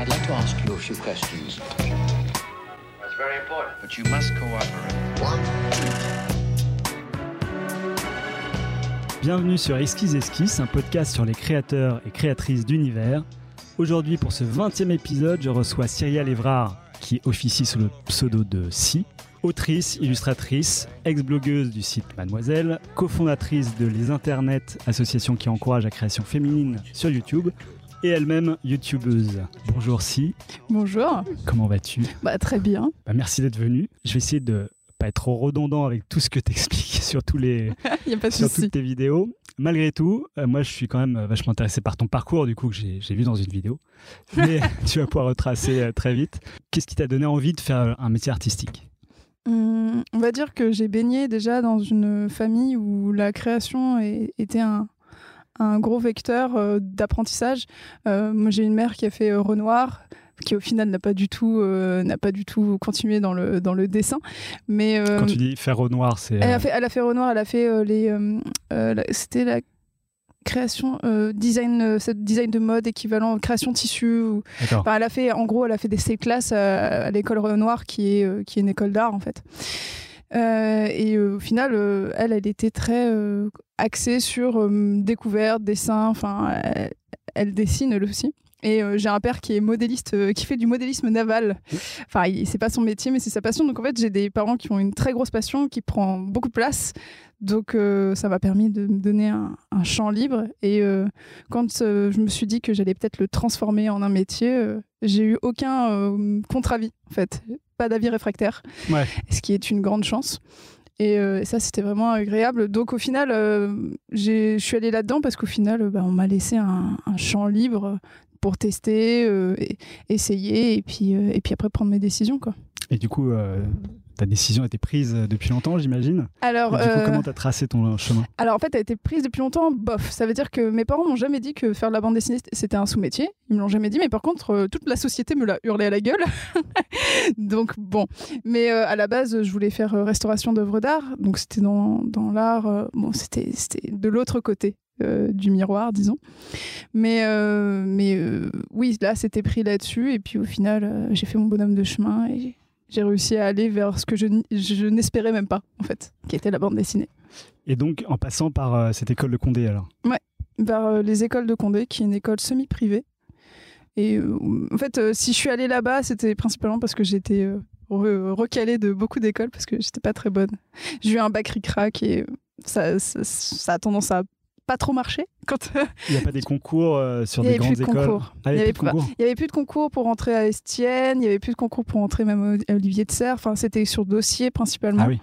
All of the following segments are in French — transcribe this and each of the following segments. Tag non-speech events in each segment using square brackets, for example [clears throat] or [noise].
I'd like to ask you a few questions. That's very important. But you must cooperate. Bienvenue sur Esquisse Esquisse, un podcast sur les créateurs et créatrices d'univers. Aujourd'hui, pour ce 20e épisode, je reçois Cyrielle Evrard, qui officie sous le pseudo de Si, autrice, illustratrice, ex-blogueuse du site Mademoiselle, cofondatrice de Les Internets, association qui encourage la création féminine sur YouTube, et elle-même youtubeuse. Bonjour Si, Bonjour. comment vas-tu? Bah, très bien. Bah, Merci d'être venue. Je vais essayer de pas être trop redondant avec tout ce que tu expliques [laughs] sur, tous les, [laughs] Il n'y a pas de sur souci. toutes tes vidéos. Malgré tout, euh, moi je suis quand même euh, vachement intéressé par ton parcours du coup que j'ai j'ai vu dans une vidéo. [laughs] Mais tu vas pouvoir retracer euh, très vite. Qu'est-ce qui t'a donné envie de faire un métier artistique? Hum, on va dire que j'ai baigné déjà dans une famille où la création est- était un, un gros vecteur euh, d'apprentissage. Euh, moi, j'ai une mère qui a fait euh, Renoir qui au final n'a pas du tout euh, n'a pas du tout continué dans le dans le dessin mais euh, Quand tu dis faire au noir, c'est. elle a fait elle a fait Renoir elle a fait les euh, c'était la création design cette design de mode équivalent création tissu ou. Enfin, elle a fait, en gros, elle a fait des C-classes à, à l'école Renoir, qui est, qui est une école d'art, en fait. Euh, et euh, au final, euh, elle, elle était très axée sur découverte, dessin. Enfin, elle, dessine elle aussi. Et j'ai un père qui est modéliste, qui fait du modélisme naval. Enfin, c'est pas son métier, mais c'est sa passion. Donc en fait, j'ai des parents qui ont une très grosse passion, qui prend beaucoup de place. Donc ça m'a permis de me donner un, un champ libre. Et quand je me suis dit que j'allais peut-être le transformer en un métier, j'ai eu aucun contre-avis, en fait. Pas d'avis réfractaire, Ouais. ce qui est une grande chance. Et euh, ça, c'était vraiment agréable. Donc au final, euh, j'ai- je suis allée là-dedans parce qu'au final, euh, bah, on m'a laissé un, un champ libre pour tester, euh, et- essayer, et puis, euh, et puis après prendre mes décisions. Quoi. Et du coup, euh, ta décision a été prise depuis longtemps, j'imagine? Alors, Et Du coup, euh, comment t'as tracé ton chemin? Alors en fait, elle a été prise depuis longtemps, bof. Ça veut dire que mes parents m'ont jamais dit que faire de la bande dessinée c'était un sous-métier. Ils me l'ont jamais dit, mais par contre, euh, toute la société me l'a hurlé à la gueule. [laughs] donc bon. Mais euh, à la base, je voulais faire restauration d'œuvres d'art. Donc c'était dans, dans l'art. bon, c'était de l'autre côté. Euh, du miroir, disons. Mais, euh, mais euh, oui, là, c'était pris là-dessus. Et puis au final, j'ai fait mon bonhomme de chemin et j'ai réussi à aller vers ce que je, je n'espérais même pas, en fait, qui était la bande dessinée. Et donc, en passant par euh, cette école de Condé, alors? Vers euh, les écoles de Condé, qui est une école semi-privée. Et euh, en fait, si je suis allée là-bas, c'était principalement parce que j'étais re- recalée de beaucoup d'écoles parce que j'étais pas très bonne. J'ai eu un bac ric-rac et ça, ça, ça a tendance à pas trop marcher. Quand il n'y a pas des concours euh, sur des grandes de écoles concours. Ah, il y Il y avait plus de concours il avait plus de concours pour entrer à Estienne, il y avait plus de concours pour entrer même à Olivier de Serre. Enfin, c'était sur dossier principalement. Ah oui.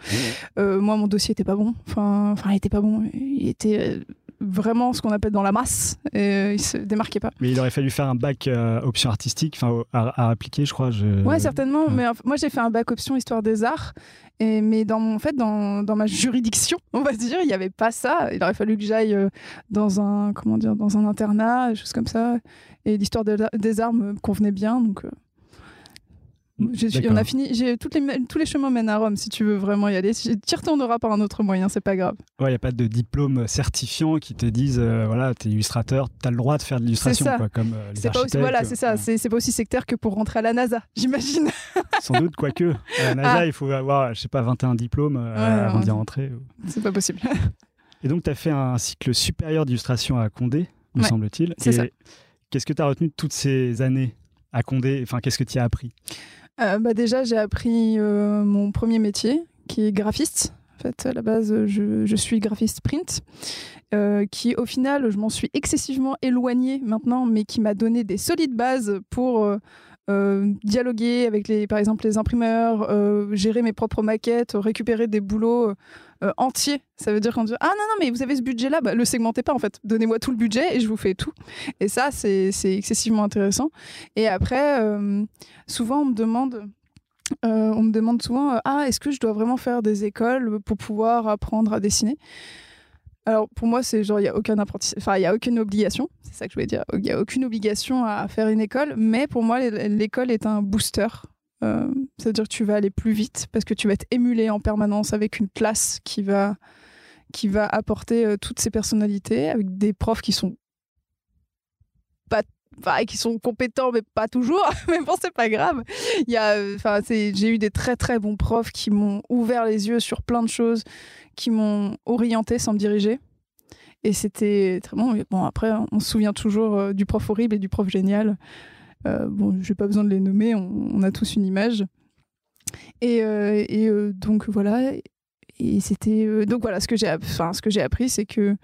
Euh, moi, mon dossier était pas bon. Enfin, enfin, il était pas bon. Il était euh, vraiment ce qu'on appelle dans la masse. Et euh, il se démarquait pas. Mais il aurait fallu faire un bac euh, option artistique, enfin à, à appliquer, je crois. Je... Ouais, certainement. ouais. Mais moi, j'ai fait un bac option histoire des arts. Et, mais dans, mon, en fait, dans, dans ma juridiction, [laughs] on va dire, il n'y avait pas ça. Il aurait fallu que j'aille euh, dans un, comment dire, dans un internat, choses comme ça. Et l'histoire de des arts me convenait bien. Donc, euh, je suis- on a fini. J'ai toutes les, tous les chemins mènent à Rome. Si tu veux vraiment y aller, tu y retourneras par un autre moyen. C'est pas grave. Ouais, il n'y a pas de diplôme certifiant qui te dise, euh, voilà, t'es illustrateur, t'as le droit de faire de l'illustration, quoi, comme euh, les C'est pas aussi, architectes, voilà, c'est ça. C'est pas aussi sectaire que pour rentrer à la NASA, [laughs] j'imagine. Sans doute, quoique. À la NASA, Ah. il faut avoir, je sais pas, 21 diplômes euh, Ouais, avant ouais. d'y rentrer. C'est pas possible. [laughs] Et donc, tu as fait un cycle supérieur d'illustration à Condé, me Ouais, semble-t-il. c'est ça. Qu'est-ce que tu as retenu de toutes ces années à Condé? Enfin, qu'est-ce que tu as appris? Euh, bah déjà, j'ai appris euh, mon premier métier, qui est graphiste. En fait, à la base, je, je suis graphiste print, euh, qui au final, je m'en suis excessivement éloignée maintenant, mais qui m'a donné des solides bases pour euh, dialoguer avec, les, par exemple, les imprimeurs, euh, gérer mes propres maquettes, récupérer des boulots euh, entiers. Ça veut dire qu'on dit Ah non, non, mais vous avez ce budget-là, bah, le segmentez pas en fait. Donnez-moi tout le budget et je vous fais tout. Et ça, c'est excessivement intéressant. Et après, souvent, on me demande. on me demande souvent ah est-ce que je dois vraiment faire des écoles pour pouvoir apprendre à dessiner? Alors pour moi c'est genre il y a aucun apprentissage enfin il y a aucune obligation c'est ça que je voulais dire. Il y a aucune obligation à faire une école mais pour moi l'école est un booster. Euh, c'est-à-dire que tu vas aller plus vite parce que tu vas être émulé en permanence avec une classe qui va qui va apporter euh, toutes ces personnalités avec des profs qui sont pas pareil, qui sont compétents, mais pas toujours. [laughs] mais bon, c'est pas grave. Il y a, euh, enfin, j'ai eu des très très bons profs qui m'ont ouvert les yeux sur plein de choses, qui m'ont orienté sans me diriger. Et c'était très bon. Bon, après, on se souvient toujours euh, du prof horrible et du prof génial. Euh, bon, j'ai pas besoin de les nommer, on, a tous une image. Et, euh, et donc voilà. Et c'était donc voilà ce que j'ai, enfin ce que j'ai appris, c'est que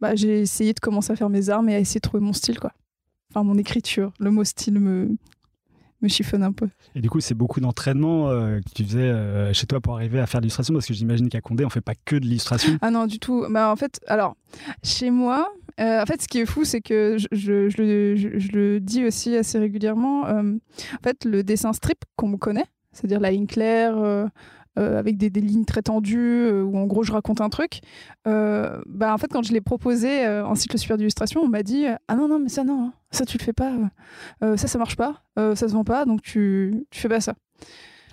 bah, j'ai essayé de commencer à faire mes armes et à essayer de trouver mon style, quoi. Mon écriture. Le mot style me, me chiffonne un peu. Et du coup, c'est beaucoup d'entraînement euh, que tu faisais euh, chez toi pour arriver à faire de l'illustration Parce que j'imagine qu'à Condé, on fait pas que de l'illustration. Ah non, du tout. Bah, en fait, alors, chez moi, euh, en fait, ce qui est fou, c'est que je, je- je le, je- le dis aussi assez régulièrement. en fait, le dessin strip qu'on me connaît, c'est-à-dire la ligne claire, euh, avec des, des lignes très tendues, euh, où en gros je raconte un truc, euh, bah, en fait, quand je l'ai proposé en cycle super d'illustration, on m'a dit Ah non, non, mais ça, non, hein, ça, tu le fais pas, ça, ça marche pas, ça se vend pas, donc tu, tu fais pas ça.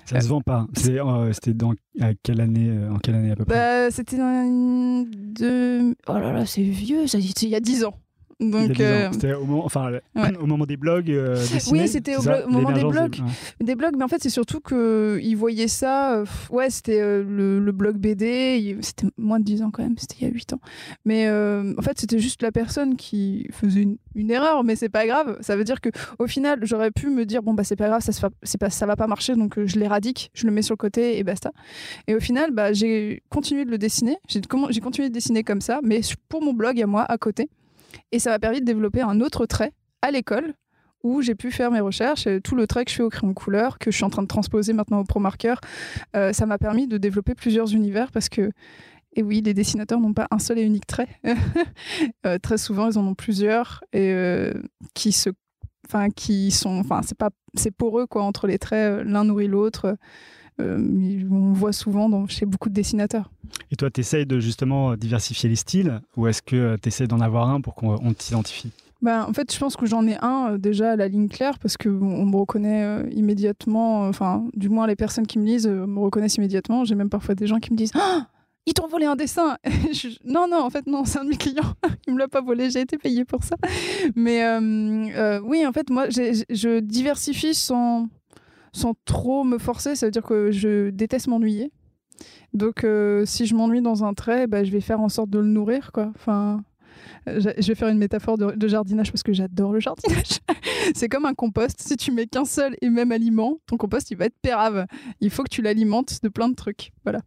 Ça se vend pas. Euh, C'était dans à quelle année, euh, en quelle année à peu près? Bah, c'était dans une- de... Oh là là, c'est vieux, ça, c'était il y a 10 ans. Donc, 10 ans. euh, C'était au moment, enfin, le- ouais. [clears throat] au moment des blogs euh, dessinés. Oui, c'était au ça moment des blogs. ouais. des blogs, mais en fait, c'est surtout qu'ils voyaient ça. euh, pff, ouais, c'était euh, le, le blog BD. il- C'était moins de 10 ans quand même, c'était il y a 8 ans. Mais euh, en fait, c'était juste la personne qui faisait une, une erreur, mais c'est pas grave. Ça veut dire que au final, j'aurais pu me dire bon, bah, c'est pas grave, ça, se fa- c'est pas, ça va pas marcher, donc euh, je l'éradique, je le mets sur le côté et basta. Et au final, bah, j'ai continué de le dessiner. J'ai comment- j'ai continué de dessiner comme ça, mais pour mon blog à moi, à côté. Et ça m'a permis de développer un autre trait à l'école où j'ai pu faire mes recherches. Tout le trait que je fais au crayon couleur, que je suis en train de transposer maintenant au Pro Marker, euh, ça m'a permis de développer plusieurs univers parce que, et oui, les dessinateurs n'ont pas un seul et unique trait. [laughs] Euh, très souvent, ils en ont plusieurs euh, qui sont, enfin, c'est pas, c'est poreux entre les traits. euh, L'un nourrit l'autre. Euh, on le voit souvent dans, chez beaucoup de dessinateurs. Et toi, tu essayes de justement euh, diversifier les styles ou est-ce que tu essaies d'en avoir un pour qu'on on t'identifie? Ben, en fait, je pense que j'en ai un euh, déjà à la ligne claire parce que bon, on me reconnaît euh, immédiatement. euh, Enfin, du moins les personnes qui me lisent euh, me reconnaissent immédiatement. J'ai même parfois des gens qui me disent Ah ils t'ont volé un dessin [laughs] je- Non, non, en fait, non, c'est un de mes clients. [laughs] Il me l'a pas volé, j'ai été payé pour ça. Mais euh, euh, oui, en fait, moi, je diversifie sans, sans trop me forcer. Ça veut dire que je déteste m'ennuyer. Donc, euh, si je m'ennuie dans un trait, bah, je vais faire en sorte de le nourrir, quoi. Enfin, je vais faire une métaphore de, jardinage parce que j'adore le jardinage. [laughs] c'est comme un compost. Si tu mets qu'un seul et même aliment, ton compost, il va être pérave. Il faut que tu l'alimentes de plein de trucs. Voilà.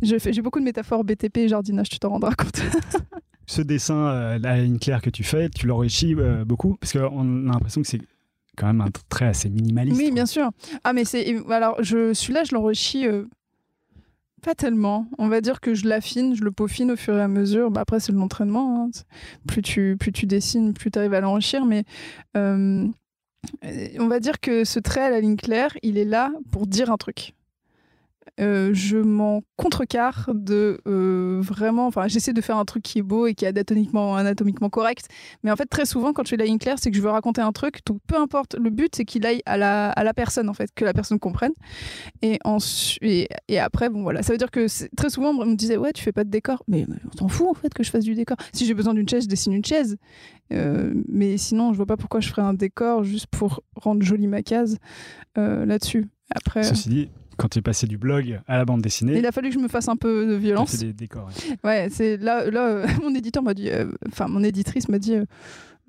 J'ai beaucoup de métaphores BTP et jardinage, tu t'en rendras compte. [laughs] Ce dessin, euh, la ligne claire que tu fais, tu l'enrichis euh, beaucoup Parce qu'on a l'impression que c'est quand même un trait assez minimaliste. Oui, bien sûr. Ah, mais c'est. Alors, je, celui-là, je l'enrichis euh, pas tellement. On va dire que je l'affine, je le peaufine au fur et à mesure. Bah, après, c'est de l'entraînement. hein. Plus tu, plus tu dessines, plus tu arrives à l'enrichir. Mais euh, on va dire que ce trait à la ligne claire, il est là pour dire un truc. Euh, je m'en contrecarre de euh, vraiment. Enfin, j'essaie de faire un truc qui est beau et qui est anatomiquement, correct. Mais en fait, très souvent, quand je fais la ligne c'est que je veux raconter un truc. Donc, peu importe. Le but, c'est qu'il aille à la, à la personne, en fait, que la personne comprenne. Et, ensu- et, après, bon, voilà. Ça veut dire que très souvent, on me disait, ouais, tu fais pas de décor. Mais, on s'en fout, en fait, que je fasse du décor. Si j'ai besoin d'une chaise, je dessine une chaise. Euh, mais sinon, je vois pas pourquoi je ferais un décor juste pour rendre jolie ma case là-dessus. Après. Ceci dit, quand tu es passé du blog à la bande dessinée, Il a fallu que je me fasse un peu de violence. fait des décors. ouais. Ouais, c'est là, là euh, [laughs] mon éditeur m'a dit, euh, enfin mon éditrice m'a dit, euh,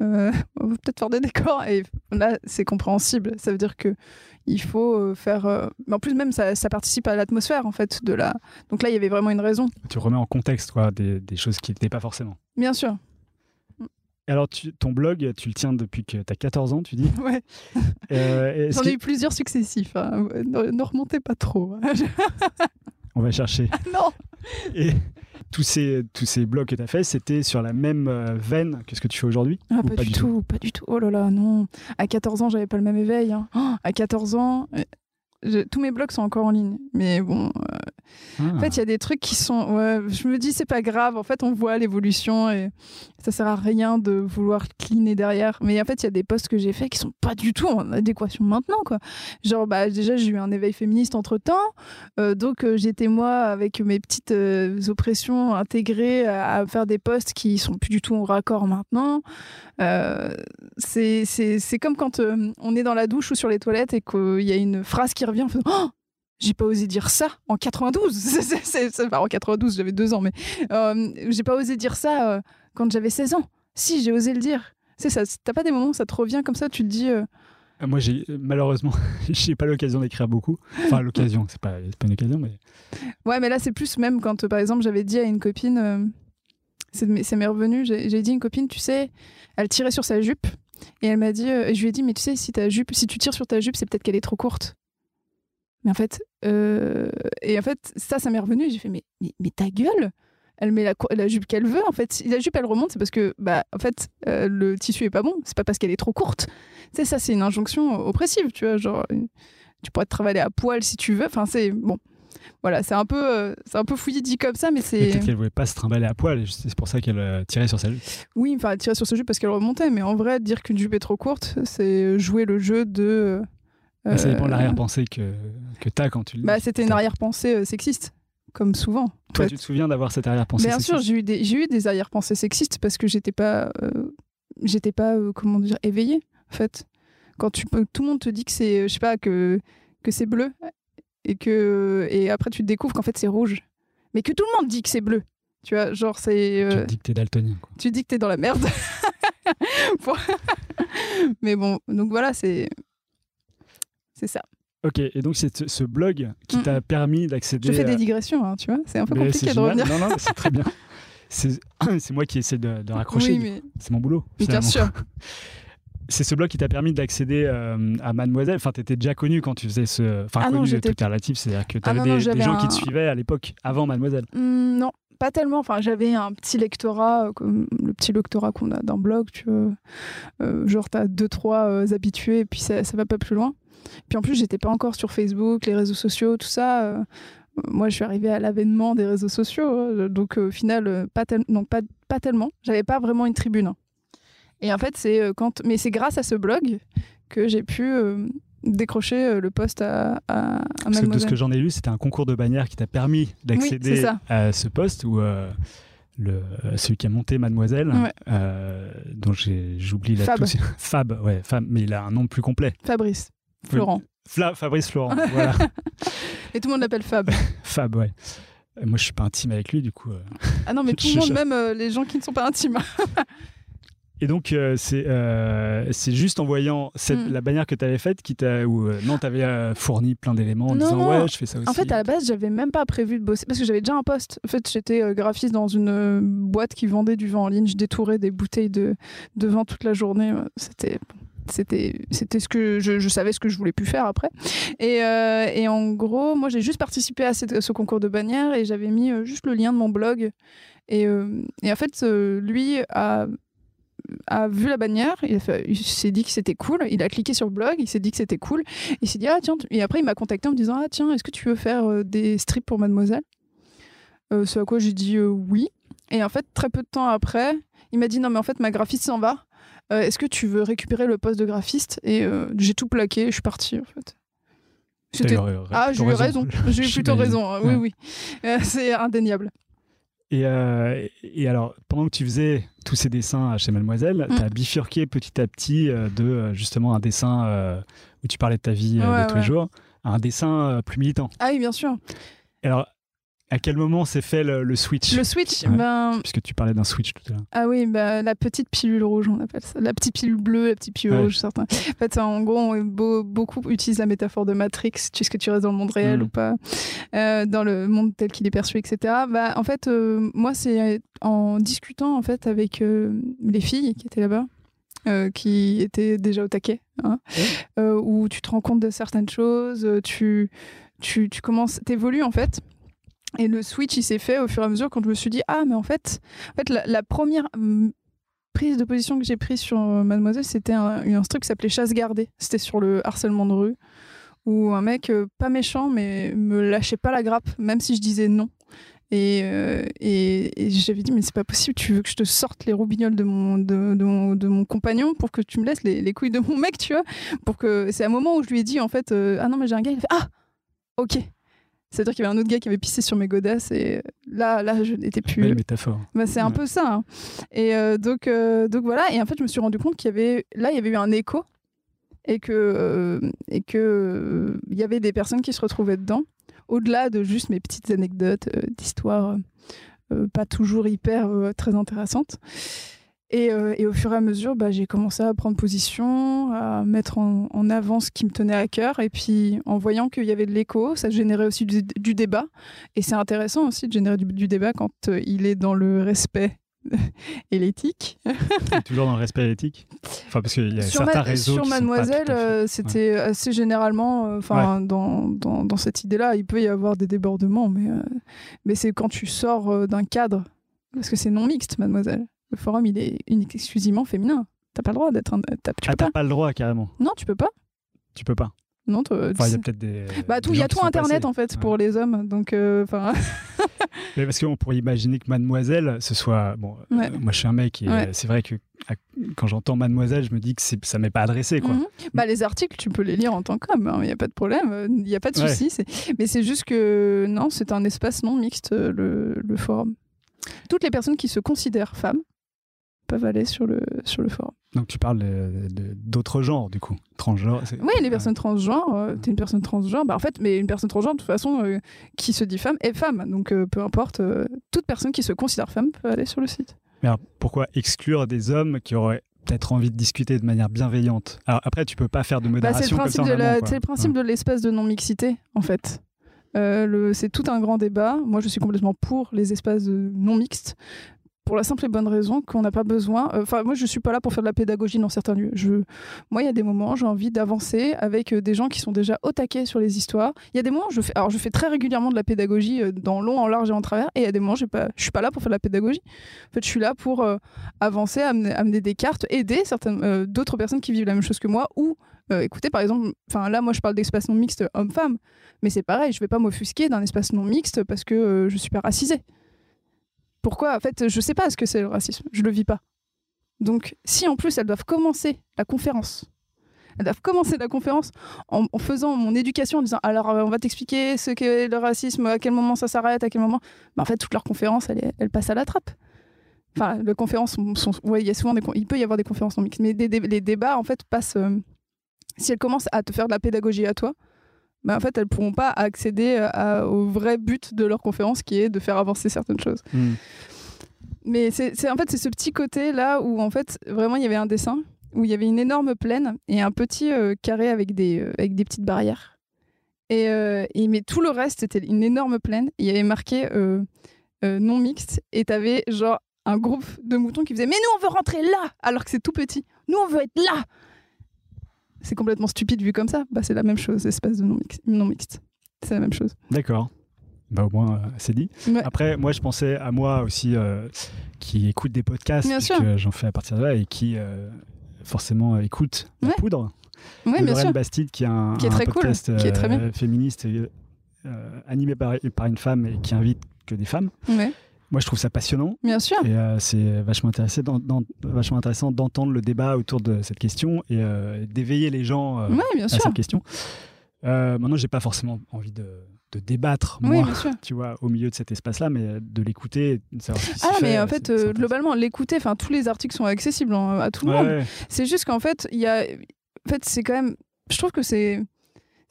[laughs] on va peut-être faire des décors. Et là, c'est compréhensible. Ça veut dire que il faut faire. euh, Mais en plus, même ça, ça participe à l'atmosphère en fait de la. Donc là, il y avait vraiment une raison. Tu remets en contexte quoi, des, des choses qui n'étaient pas forcément. Bien sûr. Alors, tu- ton blog, tu le tiens depuis que tu as 14 ans, tu dis [laughs] Ouais. Euh, J'en ai eu plusieurs successifs. hein. Ne, ne remontez pas trop. hein. On va chercher. [laughs] non. Et tous ces, tous ces blogs que tu as fait, c'était sur la même euh, veine que ce que tu fais aujourd'hui Ah, pas, du tout, pas du tout. Oh là là, non. À 14 ans, j'avais pas le même éveil. hein. Oh, à 14 ans, euh, je- tous mes blogs sont encore en ligne. Mais bon, euh, Ah. En fait, il y a des trucs qui sont. Je me dis, c'est pas grave. En fait, on voit l'évolution et ça sert à rien de vouloir cleaner derrière. Mais en fait, il y a des posts que j'ai faits qui sont pas du tout en adéquation maintenant, quoi. Genre, bah, déjà, j'ai eu un éveil féministe entre temps. donc, euh, j'étais, moi, avec mes petites euh, oppressions intégrées à, faire des posts qui sont plus du tout en raccord maintenant. Euh, c'est comme quand euh, on est dans la douche ou sur les toilettes et qu'il y a une phrase qui revient. On fait, Oh j'ai pas osé dire ça en 92. [laughs] C'est- enfin, en 92, j'avais deux ans, mais euh, j'ai pas osé dire ça euh, quand j'avais 16 ans. Si, j'ai osé le dire. C'est ça. T'as pas des moments où ça te revient comme ça, tu te dis. euh, Moi, j'ai malheureusement, [laughs] j'ai pas l'occasion d'écrire beaucoup. Enfin, [laughs] l'occasion, c'est pas, pas une occasion, mais Ouais, mais là, c'est plus même quand, par exemple, j'avais dit à une copine, c'est m'est revenu, j'ai dit à une copine, tu sais, elle tirait sur sa jupe, et elle m'a dit, je lui ai dit, mais tu sais, si ta jupe, si tu tires sur ta jupe, c'est peut-être qu'elle est trop courte. Mais en fait, euh, et en fait, ça, ça m'est revenu, j'ai fait, mais, mais, mais ta gueule elle met la, la jupe qu'elle veut en fait. Si la jupe elle remonte, c'est parce que bah en fait euh, le tissu est pas bon. C'est pas parce qu'elle est trop courte. Tu sais ça c'est une injonction oppressive, tu vois. Genre tu pourrais te travailler à poil si tu veux. Enfin c'est bon. Voilà, c'est un peu euh, c'est un peu fouillis dit comme ça, mais c'est peut-être qu'elle voulait pas se trimballer à poil, c'est pour ça qu'elle euh, tirait sur sa jupe. oui, enfin elle tirait sur ce jupe parce qu'elle remontait, mais en vrai dire qu'une jupe est trop courte, c'est jouer le jeu de. Mais Ça dépend de euh, l'arrière-pensée que, que t'as quand tu le Bah dis. c'était une arrière-pensée euh, sexiste, comme souvent. en Toi, fait. tu te souviens d'avoir cette arrière-pensée Bien sûr, j'ai eu des, j'ai eu des arrière-pensées sexistes parce que j'étais pas, euh, j'étais pas, comment dire, éveillée, en fait. Quand tu tout le monde te dit que c'est, je sais pas, que, que c'est bleu et que, et après tu te découvres qu'en fait c'est rouge. Mais que tout le monde dit que c'est bleu. Tu vois, genre c'est, Tu euh, dis que t'es daltonien. Quoi. tu dis que t'es dans la merde. [laughs] Bon. [laughs] Mais bon, donc voilà, c'est, c'est ça. Ok, et donc c'est ce- blog qui Mm. t'a permis d'accéder. Je fais des digressions, hein, tu vois, c'est un peu Mais compliqué c'est de revenir. Non, non, c'est très bien. [laughs] C'est [clears throat] c'est moi qui essaie de, de raccrocher. Oui, mais. C'est mon boulot. bien sûr. [laughs] C'est ce blog qui t'a permis d'accéder euh, à Mademoiselle. Enfin, t'étais déjà connu quand tu faisais ce. Enfin, Ah connu, j'étais- tout est relatif. C'est-à-dire que Ah t'avais des, gens qui te suivaient à l'époque, avant Mademoiselle. Hmm, non, pas tellement. Enfin, j'avais un petit lectorat, euh, comme le petit lectorat qu'on a d'un blog, tu vois. Euh, genre, t'as deux, trois euh, habitués, et puis ça, ça va pas plus loin. Puis en plus, j'étais pas encore sur Facebook, les réseaux sociaux, tout ça. euh, moi, je suis arrivée à l'avènement des réseaux sociaux, hein, donc au final, euh, pas, tel- non, pas, pas tellement. J'avais pas vraiment une tribune. Et en fait, c'est euh, quand, mais c'est grâce à ce blog que j'ai pu euh, décrocher le poste à, à, à Parce que de ce que j'en ai lu, c'était un concours de bannières qui t'a permis d'accéder à ce poste où euh, le, celui qui a monté Mademoiselle, Ouais. euh, dont j'oublie la Fab. [laughs] Fab, ouais, Fab, mais il a un nom plus complet. Fabrice, Florent. Fla- Fabrice Florent, voilà. [laughs] Et tout le monde l'appelle Fab. [laughs] Fab, ouais. Moi, je suis pas intime avec lui, du coup. euh. Ah non, mais [laughs] tout le monde, même euh, les gens qui ne sont pas intimes. Et donc, euh, c'est euh, juste en voyant cette, Mm. la bannière que tu avais faite qui t'a. Ou euh, non, tu avais fourni plein d'éléments en Non, disant non. Ouais, je fais ça aussi. En fait, à la base, j'avais même pas prévu de bosser parce que j'avais déjà un poste. En fait, j'étais graphiste dans une boîte qui vendait du vin en ligne. Je détourais des bouteilles de, de vin toute la journée. C'était. C'était, c'était ce que je, savais ce que je voulais plus faire après. Et, euh, et en gros, moi, j'ai juste participé à, ce concours de bannière et j'avais mis euh, juste le lien de mon blog. Et, euh, et en fait, lui a, a vu la bannière, il, s'est dit que c'était cool, il a cliqué sur le blog, il s'est dit que c'était cool, il s'est dit ah tiens, et après il m'a contacté en me disant ah tiens, est-ce que tu veux faire des strips pour Mademoiselle? Ce à quoi j'ai dit oui. Et en fait, très peu de temps après, il m'a dit non mais en fait ma graphiste s'en va. Euh, est-ce que tu veux récupérer le poste de graphiste Et euh, j'ai tout plaqué, je suis partie en fait. C'était ah, j'ai eu raison. [laughs] J'ai eu plutôt raison. hein. Oui, oui. Euh, c'est indéniable. Et, euh, et alors, pendant que tu faisais tous ces dessins chez Mademoiselle, Mm. tu as bifurqué petit à petit euh, de euh, justement un dessin euh, où tu parlais de ta vie euh, Ouais, de tous les jours à un dessin euh, plus militant. Ah oui, bien sûr. Alors, à quel moment s'est fait le, le switch Le switch, Ouais. ben, Puisque tu parlais d'un switch tout à l'heure. Ah oui, bah, la petite pilule rouge, on appelle ça. La petite pilule bleue, la petite pilule Ouais. rouge, certains. En fait, en gros, on, beau- beaucoup utilisent la métaphore de Matrix. Tu sais ce que tu restes dans le monde réel Mhm. ou pas Euh, Dans le monde tel qu'il est perçu, etc. Bah, en fait, euh, moi, c'est en discutant en fait, avec euh, les filles qui étaient là-bas. euh, qui étaient déjà au taquet, hein, euh, où tu te rends compte de certaines choses, tu, tu, tu commences, t'évolues en fait, et le switch, il s'est fait au fur et à mesure quand je me suis dit, ah, mais en fait, en fait la, première hum, prise de position que j'ai prise sur euh, Mademoiselle, c'était un, un truc qui s'appelait chasse gardée. C'était sur le harcèlement de rue, où un mec euh, pas méchant, mais me lâchait pas la grappe, même si je disais non. Et, euh, et, et j'avais dit, mais c'est pas possible, tu veux que je te sorte les roubignoles de mon, de, de mon, de mon compagnon pour que tu me laisses les, les couilles de mon mec, tu vois? Pour que C'est un moment où je lui ai dit, en fait, ah non, mais j'ai un gars, il fait, ah, ok. C'est-à-dire qu'il y avait un autre gars qui avait pissé sur mes godasses et là, là, je n'étais plus. Belle métaphore. Bah, c'est un peu ça. hein. Et euh, donc, euh, donc voilà. Et en fait, je me suis rendu compte qu'il y avait là, il y avait eu un écho et que euh, et que il y avait des personnes qui se retrouvaient dedans, au-delà de juste mes petites anecdotes d'histoires pas toujours hyper très intéressantes. Et, euh, et au fur et à mesure, bah, j'ai commencé à prendre position, à mettre en, en avant ce qui me tenait à cœur. Et puis, en voyant qu'il y avait de l'écho, ça générait aussi du, du débat. Et c'est intéressant aussi de générer du, du débat quand euh, il est dans le respect [laughs] et l'éthique. Toujours dans le respect éthique Enfin, parce qu'il y a Sur, certains réseaux. sur Mademoiselle, euh, c'était assez généralement, enfin, dans, dans, dans cette idée-là, il peut y avoir des débordements, mais, mais c'est quand tu sors d'un cadre, parce que c'est non mixte, Mademoiselle. Le forum, il est exclusivement féminin. T'as pas le droit d'être un. t'as- Tu Ah, peux t'as pas. pas le droit carrément. Non, tu peux pas. Tu peux pas. Non, Enfin, il y a peut-être des. bah, tout, il y a tout Internet passés. en fait Ouais. pour les hommes, donc euh. [laughs] Mais parce qu'on pourrait imaginer que Mademoiselle, ce soit. Bon, euh, moi je suis un mec et Ouais. euh, c'est vrai que à- quand j'entends Mademoiselle, je me dis que c'est- ça m'est pas adressé quoi. Mhm. Bah, les articles, tu peux les lire en tant qu'homme, il n'y a pas de problème, il n'y a pas de souci. c'est- Mais c'est juste que non, c'est un espace non mixte, euh, le, le forum. Toutes les personnes qui se considèrent femmes peuvent aller sur le, sur le forum. Donc tu parles d'autres genres du coup, transgenres. Oui, les personnes transgenres, euh, t'es une personne transgenre, bah en fait, mais une personne transgenre, de toute façon, euh, qui se dit femme est femme. Donc euh, peu importe, euh, toute personne qui se considère femme peut aller sur le site. Mais alors, pourquoi exclure des hommes qui auraient peut-être envie de discuter de manière bienveillante? Alors après, tu peux pas faire de Bah, modération c'est le principe, en de, la- amont, quoi. c'est le principe de l'espace de non-mixité, en fait. Euh, c'est tout un grand débat. Moi, je suis complètement pour les espaces non mixtes. Pour la simple et bonne raison qu'on n'a pas besoin. euh, Enfin, moi, je suis pas là pour faire de la pédagogie dans certains lieux. Moi, il y a des moments, j'ai envie d'avancer avec euh, des gens qui sont déjà au taquet sur les histoires. Il y a des moments, je fais, alors je fais très régulièrement de la pédagogie euh, dans long, en large et en travers. Et il y a des moments, je suis pas là pour faire de la pédagogie. En fait, je suis là pour avancer, amener, des cartes, aider certaines d'autres personnes qui vivent la même chose que moi ou écoutez, par exemple, enfin là, moi, je parle d'espace non mixte homme-femme, mais c'est pareil, je vais pas m'offusquer d'un espace non mixte parce que je suis pas racisée. Pourquoi En fait, je sais pas ce que c'est le racisme, je le vis pas. Donc, si en plus elles doivent commencer la conférence, elles doivent commencer la conférence en, faisant mon éducation, en disant alors euh, on va t'expliquer ce qu'est le racisme, à quel moment ça s'arrête, à quel moment. En fait, toute leur conférence, elle, passe à la trappe. Enfin, les conférences sont, il y a souvent des, peut y avoir des conférences non mixtes, mais les débats en fait passent. euh, si elles commencent à te faire de la pédagogie à toi, bah, en fait, elles pourront pas accéder à- au vrai but de leur conférence, qui est de faire avancer certaines choses. Hmm. Mais c'est en fait c'est ce petit côté là où en fait vraiment il y avait un dessin où il y avait une énorme plaine et un petit euh, carré avec des euh, avec des petites barrières. Et, euh, et- mais tout le reste c'était une énorme plaine. Il y avait marqué euh, euh, non mixte et t'avais genre un groupe de moutons qui faisaient mais nous on veut rentrer là alors que c'est tout petit. Nous on veut être là. C'est complètement stupide vu comme ça. Bah c'est la même chose espace de non mixte. Non mixte. C'est la même chose. D'accord. Bah au moins, euh, c'est dit. Ouais. Après, moi, je pensais à moi aussi, euh, qui écoute des podcasts, puisque j'en fais à partir de là, et qui euh, forcément écoute La. Poudre de bien sûr. Bastide, qui est un, Qui est un très cool, podcast qui est très bien. féministe et, animé par, par une femme et qui invite que des femmes. Ouais, Moi, je trouve ça passionnant. bien sûr. Et euh, c'est vachement, vachement intéressant d'entendre le débat autour de cette question et euh, d'éveiller les gens euh, Ouais, bien à sûr. cette question. Euh, maintenant, j'ai pas forcément envie de, de débattre, Oui, moi, tu vois, au milieu de cet espace-là, mais de l'écouter, Ah, fait, mais en fait, c'est- c'est euh, globalement, l'écouter, enfin, tous les articles sont accessibles hein, à tout le Ouais, monde. ouais. C'est juste qu'en fait, il y a. En fait, c'est quand même. Je trouve que c'est.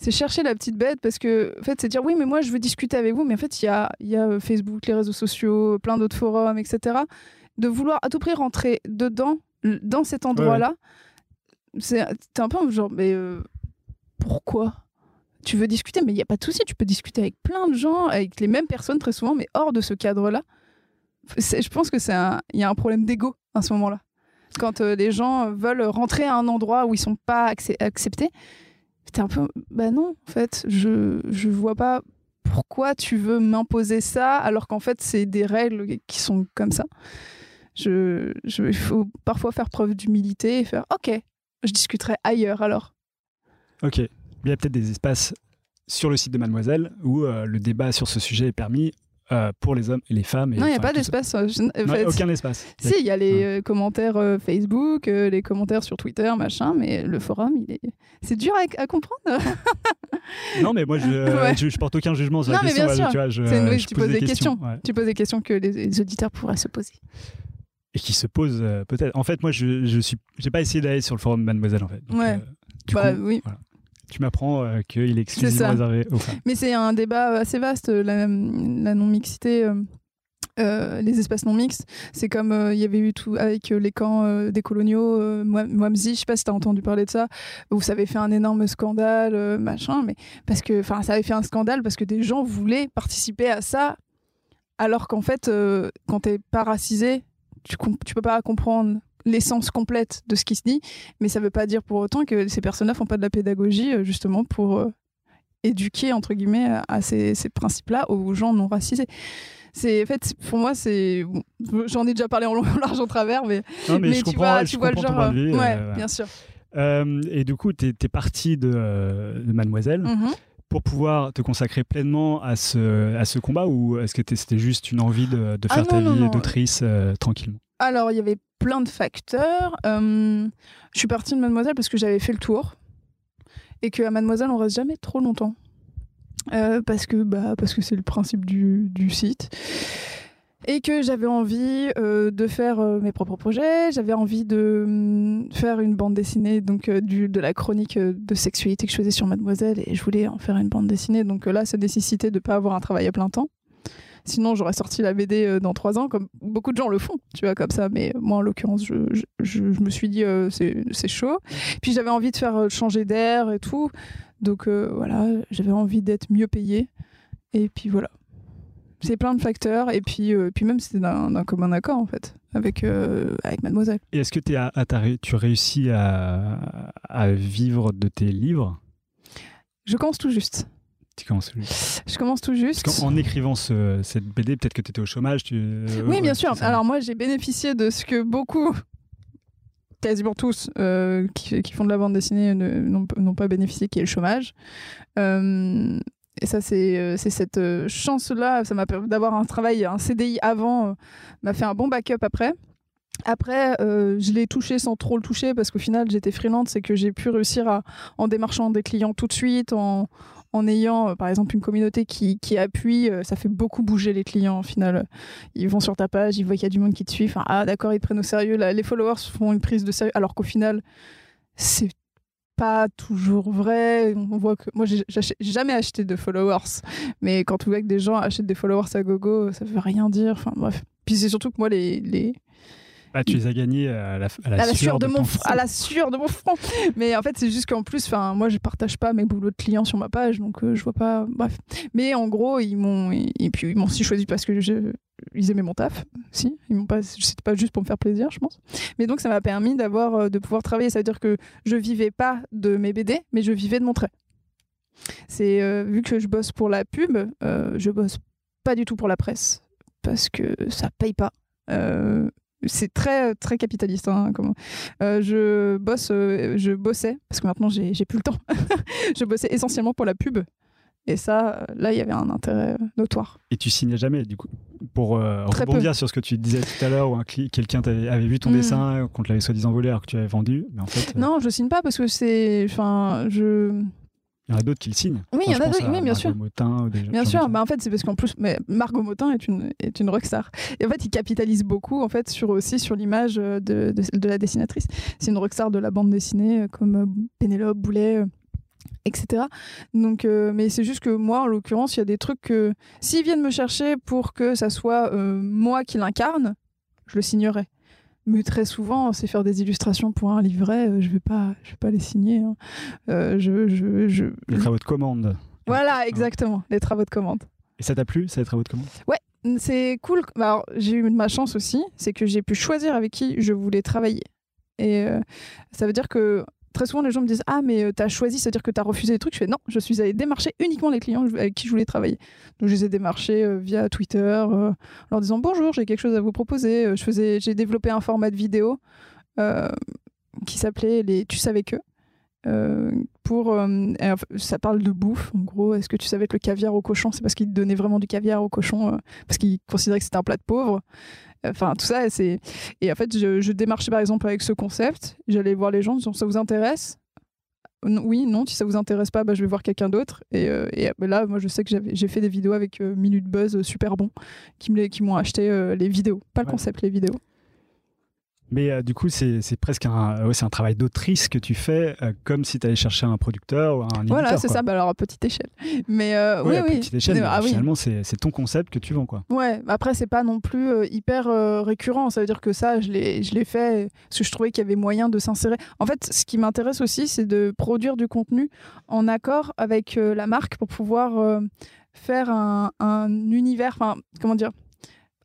C'est chercher la petite bête parce que, en fait, c'est dire oui, mais moi, je veux discuter avec vous, mais en fait, il y a, y a euh, Facebook, les réseaux sociaux, plein d'autres forums, etc. De vouloir à tout prix rentrer dedans, dans cet endroit-là, c'est t'es un peu genre, mais euh, pourquoi? Tu veux discuter, mais il n'y a pas de souci, tu peux discuter avec plein de gens, avec les mêmes personnes très souvent, mais hors de ce cadre-là. C'est- Je pense que c'est un- il y a un problème d'ego à ce moment-là. Quand euh, les gens veulent rentrer à un endroit où ils sont pas acceptés, t'es un peu, bah non, en fait, je je vois pas pourquoi tu veux m'imposer ça alors qu'en fait c'est des règles qui sont comme ça. Je, je- il faut parfois faire preuve d'humilité et faire, ok, je discuterai ailleurs alors. Ok. il y a peut-être des espaces sur le site de Mademoiselle où euh, le débat sur ce sujet est permis euh, pour les hommes et les femmes. et- Non, il n'y a pas d'espace. euh, je- en fait, aucun espace. Si, il y a les euh, commentaires Facebook, les commentaires sur Twitter, machin, mais le forum, il est... c'est dur à, à comprendre. Non, mais moi, je, [laughs] Ouais. je, je porte aucun jugement sur la Non, mais question. bien sûr. tu vois, je, tu pose poses des questions. ouais. tu poses des questions que les, les auditeurs pourraient se poser. Et qui se posent euh, peut-être. En fait, moi, je, je suis, j'ai pas essayé d'aller sur le forum Mademoiselle, en fait. Donc, Ouais. euh, du Bah coup, oui. voilà. Tu m'apprends euh, qu'il est exclusivement réservé aux femmes. Mais c'est un débat assez vaste, la, la non-mixité. euh, euh, les espaces non mixtes, c'est comme euh, il y avait eu tout avec euh, les camps euh, des coloniaux, euh, Moam- Moamzi, je sais pas si tu as entendu parler de ça, où ça avait fait un énorme scandale, euh, machin, mais parce que, enfin, ça avait fait un scandale parce que des gens voulaient participer à ça, alors qu'en fait, euh, quand t'es pas racisé, tu, tu peux pas comprendre l'essence complète de ce qui se dit, mais ça veut pas dire pour autant que ces personnes-là font pas de la pédagogie euh, justement pour euh, éduquer entre guillemets à, à ces, ces principes-là aux gens non racisés. C'est en fait pour moi c'est bon, j'en ai déjà parlé en long, [laughs] en large en travers, mais, Non, mais, je tu vois tu vois le genre. euh, euh, ouais, voilà. bien sûr. Euh, et du coup, tu es, parti de, euh, de Mademoiselle Mhm. pour pouvoir te consacrer pleinement à ce, à ce combat ou est-ce que c'était juste une envie de, de Ah faire non, ta non, vie d'autrice euh, tranquillement? Alors, il y avait plein de facteurs. Euh, je suis partie de Mademoiselle parce que j'avais fait le tour et qu'à Mademoiselle, on reste jamais trop longtemps. Euh, parce que bah, parce que c'est le principe du, site. Et que j'avais envie euh, de faire mes propres projets, j'avais envie de hum, faire une bande dessinée, donc de la chronique de sexualité que je faisais sur Mademoiselle, et je voulais en faire une bande dessinée. Donc là, ça nécessitait de ne pas avoir un travail à plein temps. Sinon, j'aurais sorti la BD euh, dans trois ans, comme beaucoup de gens le font, tu vois, comme ça. Mais moi, en l'occurrence, je, je, je- je me suis dit, euh, c'est chaud. Puis j'avais envie de faire euh, changer d'air et tout. Donc euh, voilà, j'avais envie d'être mieux payée. Et puis voilà. C'est plein de facteurs. Et puis, euh, puis même, c'était d'un commun accord, en fait, avec, euh, avec Mademoiselle. Et est-ce que t'es à- tu réussis à, à vivre de tes livres? Je commence tout juste. Tu commences Je commence tout juste. Parce qu'en écrivant ce- cette BD, peut-être que tu étais au chômage. Tu... Oui, bien ouais, sûr. Alors moi, j'ai bénéficié de ce que beaucoup, quasiment tous, euh, qui, qui font de la bande dessinée n'ont pas bénéficié, qui est le chômage. Euh, et ça, c'est euh, cette euh, chance-là. Ça m'a permis d'avoir un travail, un CDI avant, euh, m'a fait un bon backup après. Après, euh, je l'ai touché sans trop le toucher parce qu'au final, j'étais freelance c'est que j'ai pu réussir à, en démarchant des clients tout de suite, en, en ayant, euh, par exemple, une communauté qui, qui appuie, euh, ça fait beaucoup bouger les clients au final. Ils vont sur ta page, ils voient qu'il y a du monde qui te suit. Enfin, ah, d'accord, ils te prennent au sérieux. Les followers font une prise de sérieux, alors qu'au final, c'est pas toujours vrai. On voit que moi, j'ai jamais acheté de followers, mais quand on voit que des gens achètent des followers à gogo, ça veut rien dire. Enfin, bref. Puis c'est surtout que moi, les, les, Ah, tu les as gagnés à la, à la à la sueur de, mon front. fr- à la sueur de mon front. Mais en fait c'est juste qu'en plus enfin moi je partage pas mes boulots de clients sur ma page donc euh, je vois pas bref. Mais en gros ils m'ont et puis ils m'ont aussi choisi parce que je ils aimaient mon taf si. Ils m'ont pas c'était pas juste pour me faire plaisir je pense. Mais donc ça m'a permis d'avoir euh, de pouvoir travailler. Ça veut dire que je vivais pas de mes BD mais je vivais de mon trait. C'est euh, vu que je bosse pour la pub euh, je bosse pas du tout pour la presse parce que ça paye pas. Euh, c'est très très capitaliste hein, comment euh, je bosse euh, je bossais parce que maintenant j'ai j'ai plus le temps [laughs] je bossais essentiellement pour la pub et ça là il y avait un intérêt euh, notoire Et tu signais jamais, du coup. Pour euh, rebondir sur ce que tu disais tout à l'heure, où quelqu'un avait vu ton Mm. dessin, qu'on te l'avait soi-disant volé alors que tu l'avais vendu. Mais en fait, non je signe pas parce que c'est enfin je il y en a d'autres qui le signent. Oui, il y en a d'autres, oui, bien Margot sûr. Motin des Bien sûr, bah en fait c'est parce qu'en plus mais Margot Motin est une est une rockstar. Et en fait, il capitalise beaucoup en fait sur aussi sur l'image euh, de, de, de la dessinatrice. C'est une rockstar de la bande dessinée euh, comme euh, Pénélope Boulet etc. Donc euh, mais c'est juste que moi en l'occurrence, il y a des trucs que s'ils viennent me chercher pour que ça soit euh, moi qui l'incarne, je le signerai. Mais très souvent, c'est faire des illustrations pour un livret, euh, je vais pas je vais pas les signer. hein. Euh, je, je, je... Les travaux de commande. Voilà, exactement, les travaux de commande. Et ça t'a plu, ça, les travaux de commande? C'est cool. Bah, Alors, j'ai eu de ma chance aussi, c'est que j'ai pu choisir avec qui je voulais travailler. Et euh, ça veut dire que très souvent, les gens me disent Ah, mais euh, t'as choisi, c'est-à-dire que t'as refusé des trucs. Je fais Non, je suis allée démarcher uniquement les clients avec qui je voulais travailler. Donc, je les ai démarchés euh, via Twitter, euh, en leur disant Bonjour, j'ai quelque chose à vous proposer. Je faisais, j'ai développé un format de vidéo qui s'appelait les Tu savais que. Pour, ça parle de bouffe, en gros. Est-ce que tu savais que le caviar au cochon, c'est parce qu'il donnait vraiment du caviar au cochon, parce qu'il considérait que c'était un plat de pauvre. Enfin, tout ça, c'est. Et en fait, je, je démarchais par exemple avec ce concept. J'allais voir les gens, en disant ça vous intéresse? Oui, non. Si ça vous intéresse pas, bah, je vais voir quelqu'un d'autre. Et, euh, et bah, là, moi, je sais que j'ai fait des vidéos avec euh, Minute Buzz euh, super bon, qui me les- qui m'ont acheté euh, les vidéos, pas le concept, les vidéos. Mais euh, du coup, c'est presque un, ouais, un travail d'autrice que tu fais, euh, comme si tu allais chercher un producteur ou un éditeur. Voilà, c'est ça. Bah, alors à petite échelle. Mais euh, Ouais, oui, à oui. petite échelle, mais Ah oui. finalement, c'est c'est ton concept que tu vends. Quoi. Ouais, après c'est pas non plus hyper récurrent, ça veut dire que ça je l'ai fait parce que je trouvais qu'il y avait moyen de s'insérer. En fait, ce qui m'intéresse aussi c'est de produire du contenu en accord avec la marque pour pouvoir faire un, un univers, enfin comment dire,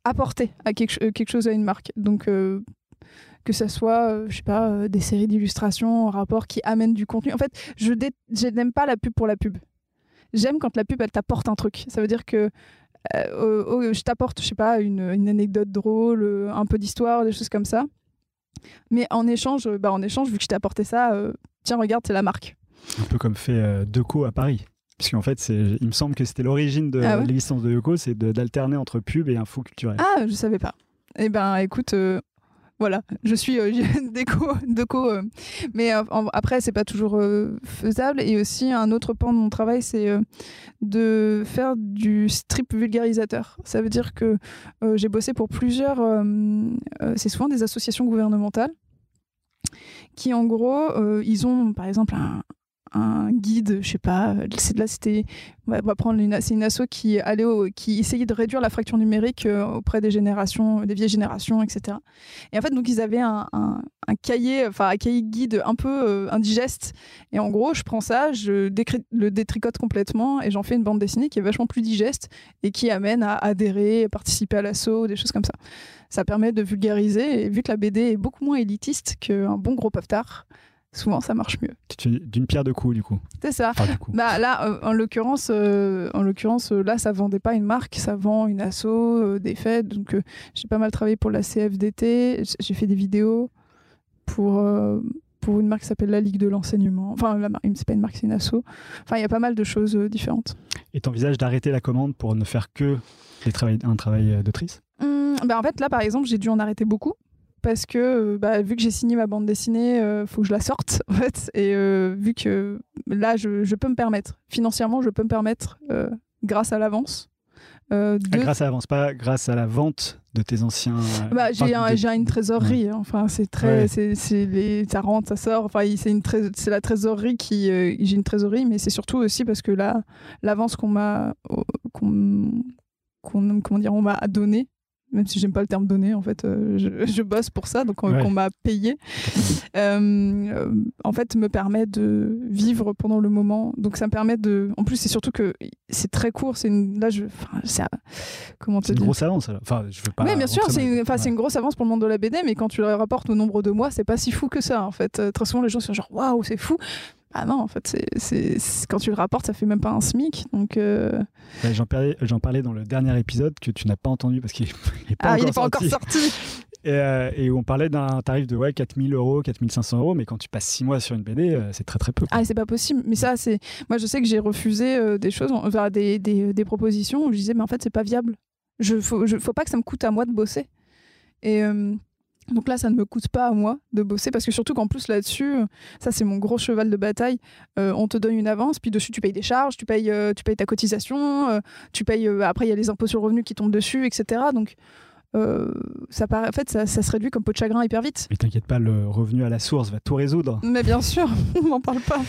apporter à quelque, quelque chose à une marque. Donc euh, que ça soit, euh, je sais pas, euh, des séries d'illustrations en rapport qui amènent du contenu. En fait, je, n'aime pas la pub pour la pub. J'aime quand la pub, elle t'apporte un truc. Ça veut dire que euh, je t'apporte, je sais pas, une, une anecdote drôle, un peu d'histoire, des choses comme ça. Mais en échange, bah, en échange, vu que je t'ai apporté ça, tiens, regarde, c'est la marque. Un peu comme fait Deco à Paris. Puisqu'en fait, c'est- il me semble que c'était l'origine de Ah ouais? l'existence de Deco, c'est d'alterner entre pub et info culturelle. Ah, je savais pas. Eh ben, écoute, euh, voilà, je suis euh, [laughs] déco, déco. euh, mais euh, en- après, c'est pas toujours euh, faisable. Et aussi, un autre pan de mon travail, c'est de faire du strip vulgarisateur. Ça veut dire que j'ai bossé pour plusieurs. c'est souvent des associations gouvernementales qui, en gros, ils ont, par exemple, un un guide, je sais pas, c'est de là c'était on va, prendre une, c'est une asso qui allait qui essayait de réduire la fracture numérique euh, auprès des générations, des vieilles générations, etc. Et en fait, donc ils avaient un, un- cahier, enfin un cahier guide un peu euh, indigeste. Et en gros, je prends ça, je le détricote complètement et j'en fais une bande dessinée qui est vachement plus digeste et qui amène à adhérer, à participer à l'assaut, des choses comme ça. Ça permet de vulgariser et vu que la BD est beaucoup moins élitiste qu'un bon gros pavetard, souvent ça marche mieux. D'une pierre deux coups, du coup. C'est ça. Enfin, du coup. Bah là, euh, en l'occurrence, euh, en l'occurrence, euh, là, ça vendait pas une marque, ça vend une asso, euh, des fêtes. Donc, j'ai pas mal travaillé pour la CFDT. J'ai fait des vidéos pour pour une marque qui s'appelle la Ligue de l'enseignement. Enfin, la marque, c'est pas une marque, c'est une asso. Enfin, il y a pas mal de choses différentes. Et t'envisages d'arrêter la commande pour ne faire que des travail- un travail d'autrice? Hum, bah, en fait, là, par exemple, j'ai dû en arrêter beaucoup. Parce que euh, bah, vu que j'ai signé ma bande dessinée, euh, faut que je la sorte [laughs] en fait. Et euh, vu que là, je, je peux me permettre financièrement, je peux me permettre euh, grâce à l'avance. euh, Ah, de- Grâce à l'avance, pas grâce à la vente de tes anciens. Bah, j'ai un- de- une trésorerie. hein. Enfin, c'est très, Ouais. c'est les, ça rentre, ça sort. Enfin, c'est une c'est la trésorerie qui, j'ai une trésorerie, mais c'est surtout aussi parce que là, l'avance qu'on m'a, qu'on, comment dire, on m'a donné. Même si j'aime pas le terme donné, en fait, euh, je, [laughs] je bosse pour ça, donc on, Ouais. qu'on m'a payé. [laughs] euh, en fait, me permet de vivre pendant le moment. Donc ça me permet de. En plus, c'est surtout que c'est très court. C'est une. Là, je. Enfin, c'est- comment te C'est une grosse avance. alors. Enfin, je veux pas. oui, bien sûr, c'est une, enfin, c'est une grosse avance pour le monde de la BD, mais quand tu le rapportes au nombre de mois, c'est pas si fou que ça, en fait. Euh, très souvent, les gens sont genre, waouh, c'est fou. Ah non, en fait, c'est, quand tu le rapportes, ça fait même pas un SMIC. Donc, euh, Ouais, J'en parlais, j'en parlais dans le dernier épisode que tu n'as pas entendu parce qu'il [laughs] n'est pas, ah, il est pas encore sorti. sorti. [laughs] Et, euh, et où on parlait d'un tarif de ouais, 4000 euros, 4500 euros, mais quand tu passes 6 mois sur une BD, euh, c'est très très peu. quoi. Ah, c'est pas possible. Mais ça, c'est. Moi, je sais que j'ai refusé euh, des choses, enfin, des, des, des propositions où je disais, mais en fait, c'est pas viable. Je faut, je, faut pas que ça me coûte à moi de bosser. Et. Donc là, ça ne me coûte pas à moi de bosser parce que surtout qu'en plus là-dessus, euh, ça c'est mon gros cheval de bataille. euh, on te donne une avance, puis dessus tu payes des charges, tu payes, euh, tu payes ta cotisation, euh, tu payes. après il y a les impôts sur le revenu qui tombent dessus, etc. Donc ça paraît, en fait, ça, ça se réduit comme peau de chagrin hyper vite. Mais t'inquiète pas, le revenu à la source va tout résoudre. Mais bien sûr, [laughs] on m'en parle pas.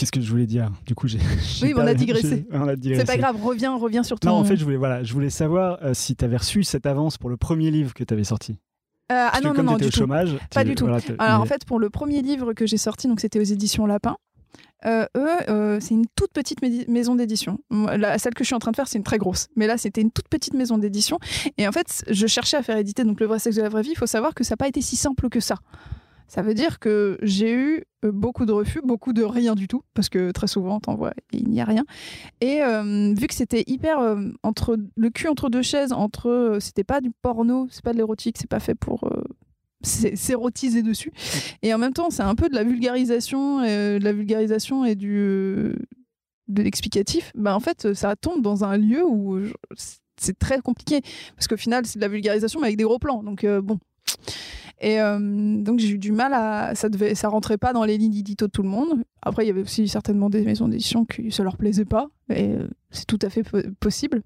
Qu'est-ce que je voulais dire? Du coup, j'ai. [laughs] Oui, [laughs] on a digressé. C'est pas grave, reviens, reviens sur ton. Non, en fait, je voulais, voilà, je voulais savoir euh, si tu avais reçu cette avance pour le premier livre que tu avais sorti. Euh, ah non, non, non, du au tout. chômage. Pas du tout. voilà, Alors en fait, pour le premier livre que j'ai sorti, donc c'était aux éditions Lapin. euh, eux, c'est une toute petite maison d'édition. Celle que je suis en train de faire, c'est une très grosse. Mais là, c'était une toute petite maison d'édition. Et en fait, je cherchais à faire éditer donc le vrai sexe de la vraie vie. Il faut savoir que ça n'a pas été si simple que ça. Ça veut dire que j'ai eu euh, beaucoup de refus, beaucoup de rien du tout, parce que très souvent, t'envoies et il n'y a rien. Et euh, vu que c'était hyper euh, entre le cul entre deux chaises, entre euh, c'était pas du porno, c'est pas de l'érotique, c'est pas fait pour s'érotiser dessus. Et en même temps, c'est un peu de la vulgarisation, euh, de la vulgarisation et du de l'explicatif. Bah, en fait, ça tombe dans un lieu où c'est très compliqué parce qu'au final, c'est de la vulgarisation mais avec des gros plans. Donc bon. Et donc j'ai eu du mal à ça devait ça rentrait pas dans les lignes d'édito de tout le monde. Après il y avait aussi certainement des maisons d'édition qui ça leur plaisait pas et c'est tout à fait possible.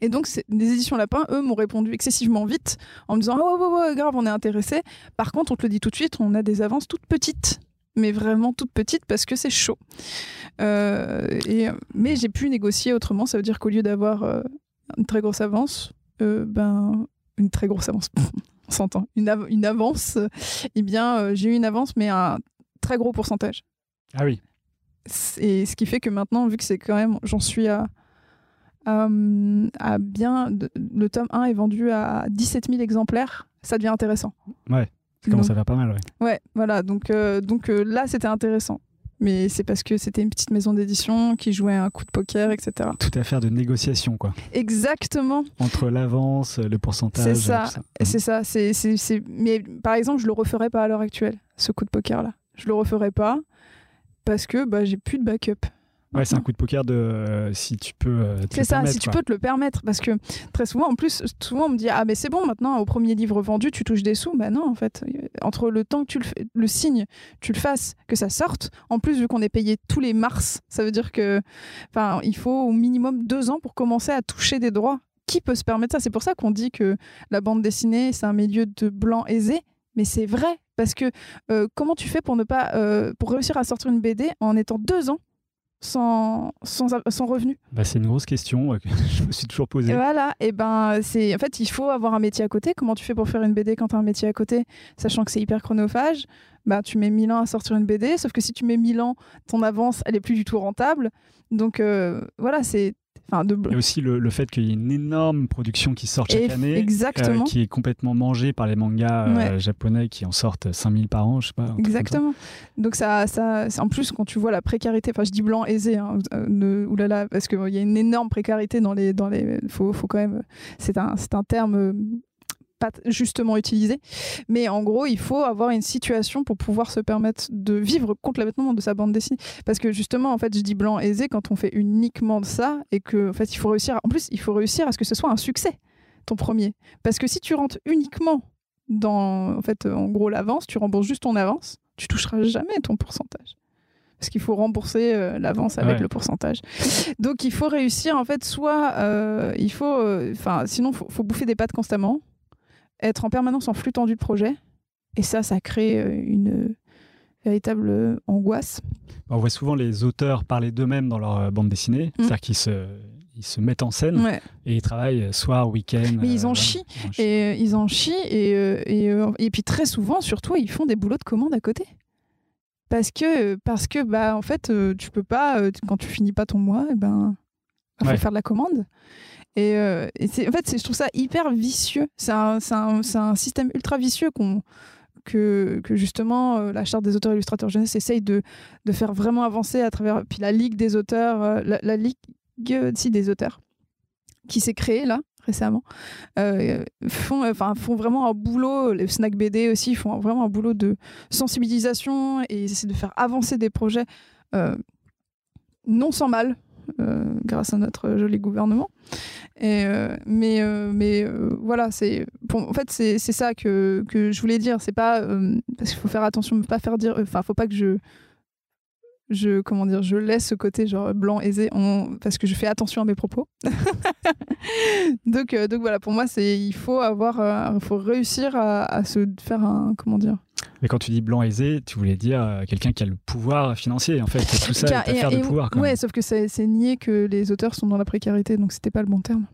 Et donc, les éditions Lapin, eux, m'ont répondu excessivement vite en me disant Oh, ouais, ouais, grave, on est intéressé. Par contre, on te le dit tout de suite, on a des avances toutes petites, mais vraiment toutes petites parce que c'est chaud. Euh, et, mais j'ai pu négocier autrement. Ça veut dire qu'au lieu d'avoir euh, une très grosse avance, euh, ben, une très grosse avance, [laughs] on s'entend, une, une, avance, eh bien, j'ai eu une avance, mais un très gros pourcentage. Ah oui. Et ce qui fait que maintenant, vu que c'est quand même, j'en suis à euh, a bien, le tome 1 est vendu à 17 000 exemplaires, ça devient intéressant. Ouais, ça commence à faire pas mal, ouais. Ouais, voilà, donc, euh, donc euh, là c'était intéressant. Mais c'est parce que c'était une petite maison d'édition qui jouait un coup de poker, etc. Tout affaire de négociation, quoi. Exactement. Entre l'avance, le pourcentage. C'est ça. C'est ça. C'est, c'est, Mais par exemple, je le referais pas à l'heure actuelle, ce coup de poker-là. Je le referais pas parce que bah, j'ai plus de backup. Ouais, c'est un coup de poker de euh, si tu peux. Euh, c'est ça, si tu peux te le permettre. Parce que très souvent, en plus, souvent on me dit Ah, mais c'est bon, maintenant, au premier livre vendu, tu touches des sous. Ben non, en fait. Entre le temps que tu le, le signes, tu le fasses, que ça sorte, en plus, vu qu'on est payé tous les mars, ça veut dire que. Enfin, il faut au minimum deux ans pour commencer à toucher des droits. Qui peut se permettre ça? C'est pour ça qu'on dit que la bande dessinée, c'est un milieu de blanc aisé. Mais c'est vrai, parce que euh, comment tu fais pour ne pas pour réussir à sortir une BD en étant deux ans sans, sans, revenu bah, C'est une grosse question [laughs] que je me suis toujours posée. voilà, et ben c'est en fait il faut avoir un métier à côté. Comment tu fais pour faire une BD quand tu as un métier à côté, sachant que c'est hyper chronophage? Bah, tu mets 1000 ans à sortir une BD, sauf que si tu mets 1000 ans, ton avance, elle est plus du tout rentable. Donc euh, voilà, c'est Enfin, de... Il y a aussi le, fait qu'il y ait une énorme production qui sort chaque année, exactement. Euh, qui est complètement mangée par les mangas euh, japonais qui en sortent 5000 par an, je sais pas. Exactement. Donc ça, ça, en plus quand tu vois la précarité, enfin je dis blanc aisé, hein, euh, oulala, parce qu'il y a une énorme précarité dans les, dans les, faut, faut quand même, c'est un, c'est un terme justement utilisé. Mais en gros, il faut avoir une situation pour pouvoir se permettre de vivre complètement de sa bande dessinée. Parce que justement, en fait, je dis blanc aisé quand on fait uniquement de ça et que, en fait, il faut réussir. En plus, il faut réussir à ce que ce soit un succès, ton premier. Parce que si tu rentres uniquement dans, en fait, en gros, l'avance, tu rembourses juste ton avance, tu toucheras jamais ton pourcentage parce qu'il faut rembourser euh, l'avance avec le pourcentage. Donc il faut réussir en fait, soit euh, il faut, euh, sinon faut, faut bouffer des pâtes constamment, être en permanence en flux tendu de projet. Et ça, ça crée euh, une véritable angoisse. On voit souvent les auteurs parler d'eux-mêmes dans leur euh, bande dessinée, mm. c'est-à-dire qu'ils se, ils se mettent en scène et ils travaillent soir, week-end. Mais ils en chient. Et ils en chient. Et, et, et, puis très souvent, surtout, ils font des boulots de commande à côté. Parce que, parce que bah, en fait, tu peux pas, quand tu finis pas ton mois, et eh ben, il faut faire de la commande. Et, euh, en fait, je trouve ça hyper vicieux. C'est un, système ultra vicieux que, justement euh, la charte des auteurs illustrateurs jeunesse essaye de, faire vraiment avancer à travers puis la ligue des auteurs euh, la, ligue si, des auteurs qui s'est créée là récemment font enfin font vraiment un boulot les snack BD aussi font vraiment un boulot de sensibilisation et essaient de faire avancer des projets non sans mal euh, grâce à notre joli gouvernement. Euh, mais euh, mais voilà, c'est en fait c'est ça que, que, je voulais dire. C'est pas parce qu'il faut faire attention, ne pas faire dire. Enfin, faut pas que je je comment dire je laisse ce côté genre blanc aisé parce que je fais attention à mes propos [laughs] donc donc voilà pour moi c'est il faut avoir il faut réussir à, à, se faire un comment dire mais quand tu dis blanc aisé, tu voulais dire euh, quelqu'un qui a le pouvoir financier. En fait, tout ça est affaire de pouvoir. Quand ouais, sauf que c'est nier que les auteurs sont dans la précarité, donc c'était pas le bon terme.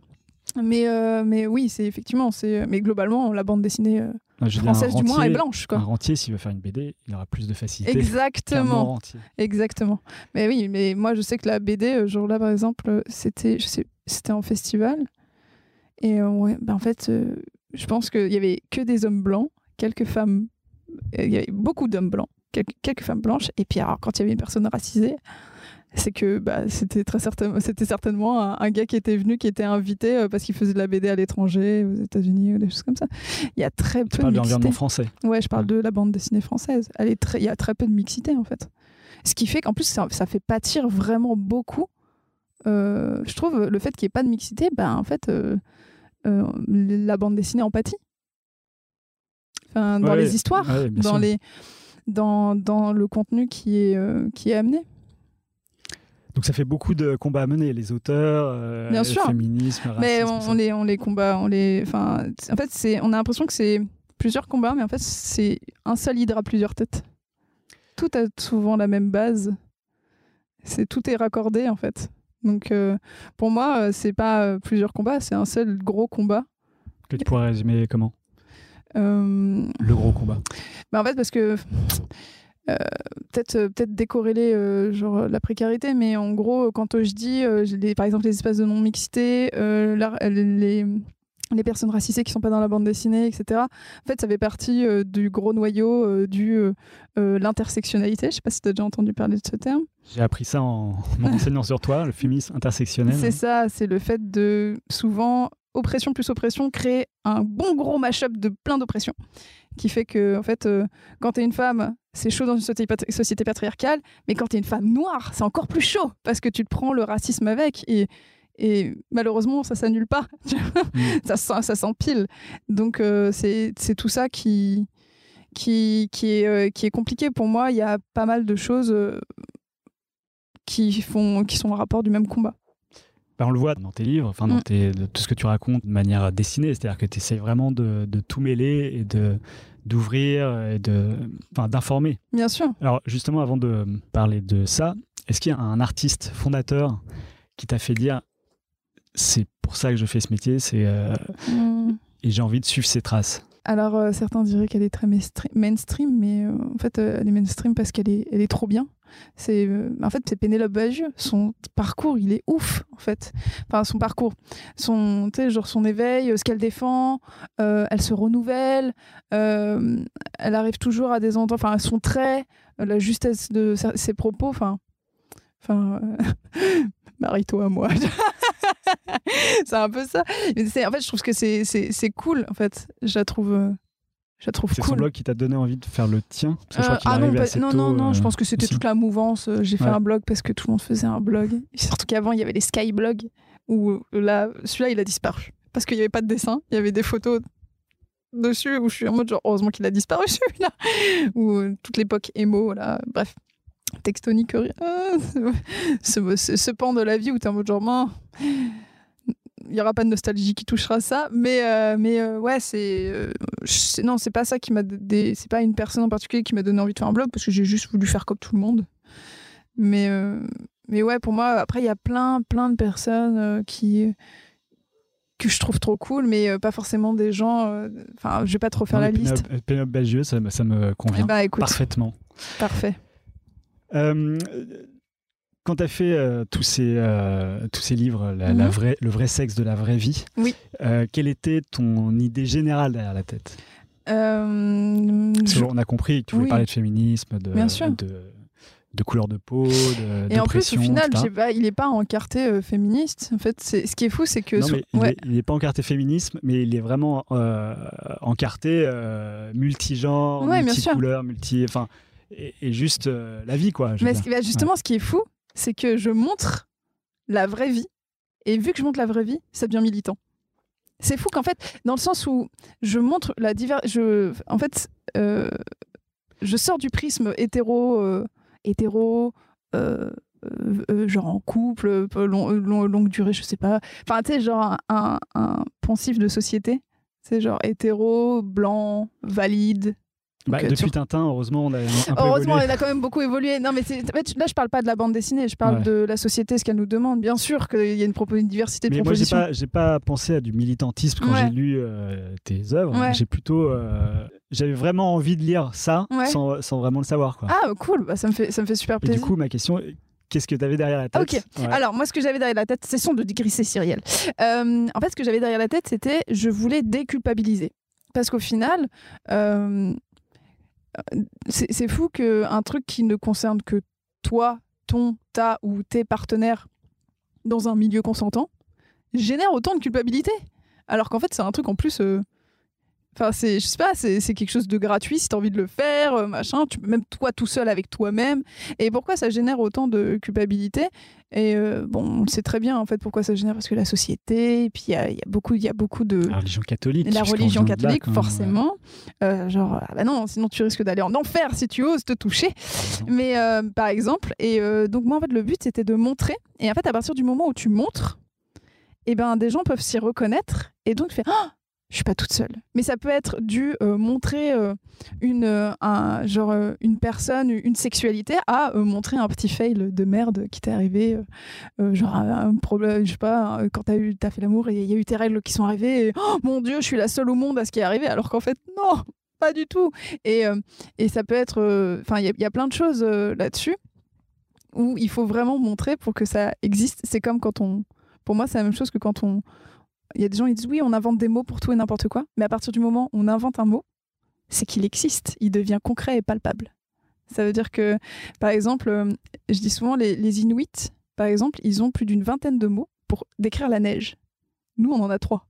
Mais, euh, mais oui, c'est effectivement, c'est. Mais globalement, la bande dessinée euh, française du moins est blanche. Quoi. Un rentier, s'il veut faire une BD, il aura plus de facilité. Exactement. Exactement. Mais oui, mais moi, je sais que la BD, jour-là, par exemple, c'était, je sais, c'était en festival. Et ben, en fait, je pense qu'il y avait que des hommes blancs, quelques femmes il y avait beaucoup d'hommes blancs, quelques, femmes blanches, et puis alors quand il y avait une personne racisée, c'est que bah, c'était très certainement, c'était certainement un, un gars qui était venu, qui était invité euh, parce qu'il faisait de la BD à l'étranger, aux États-Unis, ou des choses comme ça. Il y a très Tu peu parles de de l'environnement français. Ouais, je parle de la bande dessinée française. Elle est très, il y a très peu de mixité en fait. Ce qui fait qu'en plus ça, ça fait pâtir vraiment beaucoup. Euh, je trouve le fait qu'il n'y ait pas de mixité, ben en fait euh, la bande dessinée en pâtit. Enfin, dans Ouais, les histoires, ouais, dans sûr. les dans, dans le contenu qui est qui est amené. Donc ça fait beaucoup de combats à mener, les auteurs, euh, Bien le sûr. féminisme, le Mais racisme, on, les on les combat, on les enfin en fait c'est on a l'impression que c'est plusieurs combats mais en fait c'est un seul hydre à plusieurs têtes. Tout a souvent la même base. C'est tout est raccordé en fait. Donc euh, pour moi euh, c'est pas plusieurs combats, c'est un seul gros combat. Que tu pourrais résumer comment? Euh, Le gros combat. bah, en fait parce que peut-être euh, peut-être décorréler euh, genre la précarité mais en gros quand euh, je dis euh, par exemple les espaces de non mixité euh, la- les les personnes racisées qui sont pas dans la bande dessinée etc en fait ça fait partie euh, du gros noyau euh, du euh, euh, l'intersectionnalité. Je sais pas si tu as déjà entendu parler de ce terme. J'ai appris ça en [laughs] m'enseignant sur toi, le féminisme intersectionnel. c'est ça c'est le fait de souvent oppression plus oppression créer un bon gros mash-up de plein d'oppressions. Qui fait que en fait euh, quand t'es une femme c'est chaud dans une société, patri- société patriarcale mais quand t'es une femme noire c'est encore plus chaud parce que tu te prends le racisme avec et et malheureusement ça s'annule pas [laughs] tu. Mm. ça s'empile donc euh, c'est tout ça qui qui qui est euh, qui est compliqué pour moi il y a pas mal de choses euh, qui font qui sont au rapport du même combat Bah, on le voit dans tes livres, enfin dans Mm. tes- de tout ce que tu racontes de manière dessinée, c'est-à-dire que tu essaies vraiment de, de tout mêler et de d'ouvrir et de enfin d'informer. bien sûr Alors justement avant de parler de ça, est-ce qu'il y a un artiste fondateur qui t'a fait dire c'est pour ça que je fais ce métier, c'est euh, Mm. et j'ai envie de suivre ses traces? Alors, euh, certains diraient qu'elle est très mainstream, mais euh, en fait, elle est mainstream parce qu'elle est, elle est trop bien. C'est, euh, en fait, c'est Pénélope Bagieux. Son parcours, il est ouf, en fait. Enfin, son parcours, son, genre son éveil, euh, ce qu'elle défend, euh, elle se renouvelle, elle arrive toujours à des endroits, enfin, son trait, la justesse de ses propos, enfin, enfin, euh, [laughs] marie-toi à moi. [laughs] c'est un peu ça. Mais en fait, je trouve que c'est, cool, en fait. Je la trouve, je la trouve C'est son cool. blog qui t'a donné envie de faire le tien Parce que je Euh, crois ah non, assez non, tôt, non, non, je euh, pense que c'était aussi. toute la mouvance. Euh, J'ai fait Ouais. un blog parce que tout le monde faisait un blog. Et surtout qu'avant, il y avait les skyblogs où là, celui-là, il a disparu. Parce qu'il n'y avait pas de dessin, il y avait des photos dessus où je suis en mode genre, heureusement qu'il a disparu [laughs] celui-là. Ou toute l'époque émo, là, bref. Textonique, euh, [laughs] ce, ce, ce pan de la vie où tu es en mode genre, il n'y aura pas de nostalgie qui touchera ça. Mais, euh, mais euh, ouais, c'est. euh, non, c'est pas ça qui m'a. C'est pas une personne en particulier qui m'a donné envie de faire un blog parce que j'ai juste voulu faire comme tout le monde. Mais, mais ouais, pour moi, après, il y a plein, plein de personnes qui que je trouve trop cool, mais pas forcément des gens. Enfin, je vais pas trop faire Non, la liste. Pénélope- Bagieux, ça, me- ça me Eh convient bah écoute, parfaitement. parfait. Quand tu as fait euh, tous, ces, euh, tous ces livres, la, la Mhm. vraie, le vrai sexe de la vraie vie, Oui. euh, quelle était ton idée générale derrière la tête? Je- qu'on a compris que tu voulais Oui. parler de féminisme, de, Bien sûr. de, de couleur de peau, de, Et en plus, au final, pas, il est pas encarté féministe. En fait, ce qui est fou, c'est que Non, sur- mais il ouais. n'est pas encarté féminisme, mais il est vraiment encarté euh, multigenre, Ouais, multicouleur, multi, enfin, et, et juste euh, la vie, quoi. Mais ce bah, justement, ce qui est fou, c'est que je montre la vraie vie. Et vu que je montre la vraie vie, ça devient militant. C'est fou qu'en fait, dans le sens où je montre la diver... je En fait, euh, je sors du prisme hétéro, euh, hétéro, euh, genre en couple, long- long- longue durée, je sais pas. Enfin, tu sais, genre un, un pensif de société. C'est genre hétéro, blanc, valide, Bah, euh, depuis Tintin, heureusement, on a un, un peu Heureusement, évolué. elle a quand même beaucoup évolué. Non, mais là, je parle pas de la bande dessinée, je parle Ouais. de la société, ce qu'elle nous demande. Bien sûr qu'il y a une, une diversité de Mais moi, j'ai propositions. pas, pas pensé à du militantisme quand Ouais. j'ai lu euh, tes œuvres. Ouais. J'ai plutôt, euh, j'avais vraiment envie de lire ça sans, sans vraiment le savoir, quoi. Ah, cool, bah, ça, me fait, ça me fait super Et plaisir. du coup, ma question, qu'est-ce que tu avais derrière la tête? Ok. Ouais. Alors, moi, ce que j'avais derrière la tête, c'est son de digresser Cyrielle. Euh, en fait, ce que j'avais derrière la tête, c'était je voulais déculpabiliser. Parce qu'au final, euh, c'est fou qu'un truc qui ne concerne que toi, ton, ta ou tes partenaires dans un milieu consentant génère autant de culpabilité. Alors qu'en fait, c'est un truc en plus. euh, Enfin, c'est, je sais pas, c'est, c'est quelque chose de gratuit si t'as envie de le faire, euh, machin. Tu, même toi tout seul avec toi-même. Et pourquoi ça génère autant de culpabilité? Et euh, bon, on sait très bien en fait pourquoi ça génère parce que la société. Et puis il y a, il y a beaucoup, il y a beaucoup de La religion catholique. la religion là, catholique, forcément. Euh, genre, ah bah non, sinon tu risques d'aller en enfer si tu oses te toucher. Mais euh, par exemple, et donc moi en fait le but c'était de montrer. Et en fait à partir du moment où tu montres, et ben des gens peuvent s'y reconnaître et donc tu fais ah je suis pas toute seule. Mais ça peut être dû euh, montrer euh, une euh, genre une personne une sexualité à montrer un petit fail de merde qui t'est arrivé genre un problème je sais pas quand t'as t'as fait l'amour et il y a eu tes règles qui sont arrivées oh mon dieu je suis la seule au monde à ce qui est arrivé alors qu'en fait non pas du tout et et ça peut être enfin il y, a- plein de choses là-dessus où il faut vraiment montrer pour que ça existe c'est comme quand on pour moi c'est la même chose que quand on il y a des gens qui disent oui on invente des mots pour tout et n'importe quoi mais à partir du moment où on invente un mot c'est qu'il existe il devient concret et palpable ça veut dire que par exemple euh, je dis souvent les, les Inuits par exemple ils ont plus d'une vingtaine de mots pour décrire la neige nous on en a trois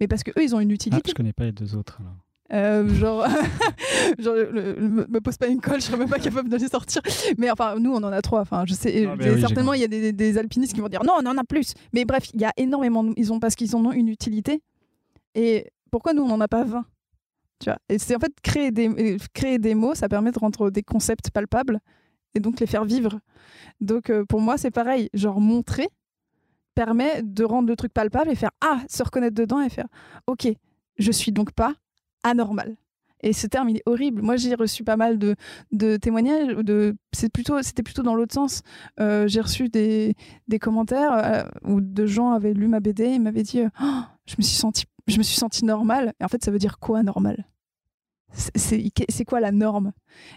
mais parce que eux ils ont une Ah, utilité je connais pas les deux autres. alors. Euh, genre, [laughs] genre le- le- me, pose pas une colle, je serais même pas capable de les sortir. Mais enfin, nous, on en a trois. Enfin, je sais, Ah, oui, certainement, il y a des, des alpinistes qui vont dire non, on en a plus. Mais bref, il y a énormément. de- Ils ont parce qu'ils en ont une utilité. Et pourquoi nous, on n'en a pas 20 Tu vois? Et c'est en fait créer des euh, créer des mots, ça permet de rendre des concepts palpables et donc les faire vivre. Donc euh, pour moi, c'est pareil. Genre montrer permet de rendre le truc palpable et faire ah se reconnaître dedans et faire ok je suis donc pas anormal. Et ce terme il est horrible. Moi j'ai reçu pas mal de, de témoignages de c'est plutôt c'était plutôt dans l'autre sens. Euh, j'ai reçu des, des commentaires euh, où de gens avaient lu ma BD et m'avaient dit euh, Oh, je me suis senti je me suis senti normal et en fait ça veut dire quoi normal? C'est quoi la norme?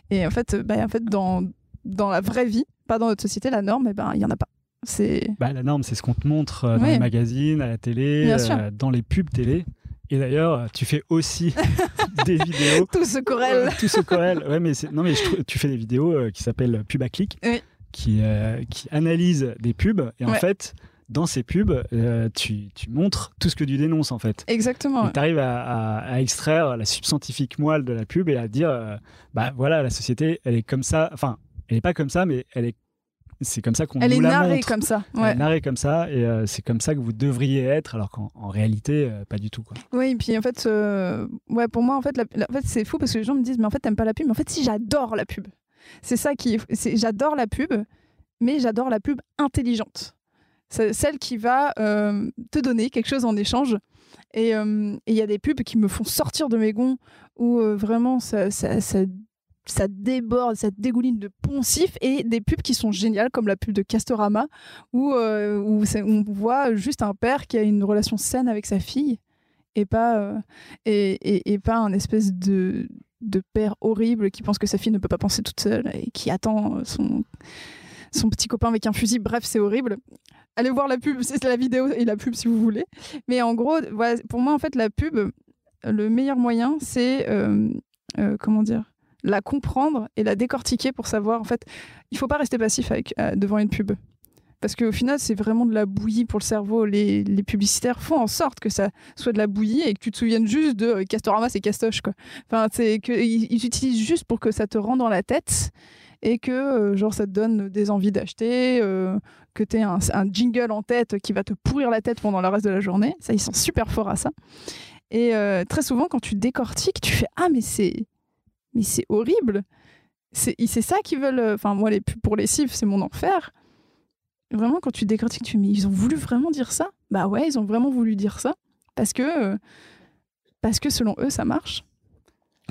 Et en fait bah, en fait dans dans la vraie vie pas dans notre société la norme et ben il y en a pas. C'est Bah, la norme, c'est ce qu'on te montre dans Oui. les magazines, à la télé, euh, dans les pubs télé. Et d'ailleurs, tu fais aussi [laughs] des vidéos. tout se corrèle Euh, tout se corrèle. Ouais, mais non, mais je tu fais des vidéos euh, qui s'appellent pub à clic, Oui. qui, euh, qui analysent des pubs. Et en fait, dans ces pubs, euh, tu, tu montres tout ce que tu dénonces, en fait. exactement tu arrives à, à- à extraire la substantifique moelle de la pub et à dire, bah voilà, la société, elle est comme ça. Enfin, elle n'est pas comme ça, mais elle est. C'est comme ça qu'on elle nous est la narrée montre. comme ça Elle ouais. est narrée comme ça et euh, c'est comme ça que vous devriez être, alors qu'en en réalité, euh, pas du tout. Quoi. Oui, et puis en fait, euh, ouais, pour moi, en fait, la- la- en fait c'est fou parce que les gens me disent, mais en fait, t'aimes pas la pub. Mais en fait, si, j'adore la pub. C'est ça qui est. c'est- J'adore la pub, mais j'adore la pub intelligente. Celle qui va te donner quelque chose en échange. Et il y a des pubs qui me font sortir de mes gonds où vraiment ça, ça, ça, ça déborde, ça dégouline de poncifs et des pubs qui sont géniales comme la pub de Castorama où, euh, où on voit juste un père qui a une relation saine avec sa fille et pas, euh, et, et- pas un espèce de, de père horrible qui pense que sa fille ne peut pas penser toute seule et qui attend son, son petit copain avec un fusil. Bref, c'est horrible. Allez voir la pub, c'est la vidéo et la pub si vous voulez. Mais en gros, pour moi, en fait, la pub, le meilleur moyen, c'est euh, comment dire la comprendre et la décortiquer pour savoir en fait il faut pas rester passif avec, euh, devant une pub. Parce qu'au final c'est vraiment de la bouillie pour le cerveau. Les, les publicitaires font en sorte que ça soit de la bouillie et que tu te souviennes juste de euh, Castorama c'est Castoche quoi. Enfin c'est que ils, ils utilisent juste pour que ça te rend dans la tête et que euh, genre ça te donne des envies d'acheter que tu aies un, jingle en tête qui va te pourrir la tête pendant le reste de la journée. Ça ils sont super forts à ça. Et très souvent quand tu décortiques tu fais ah mais c'est mais c'est horrible. C'est c'est ça qu'ils veulent. euh, Enfin, moi, les pubs pour les cibles, c'est mon enfer. Vraiment, quand tu décortiques, tu dis, mais ils ont voulu vraiment dire ça? Bah ouais, ils ont vraiment voulu dire ça. Parce que, euh, parce que selon eux, ça marche.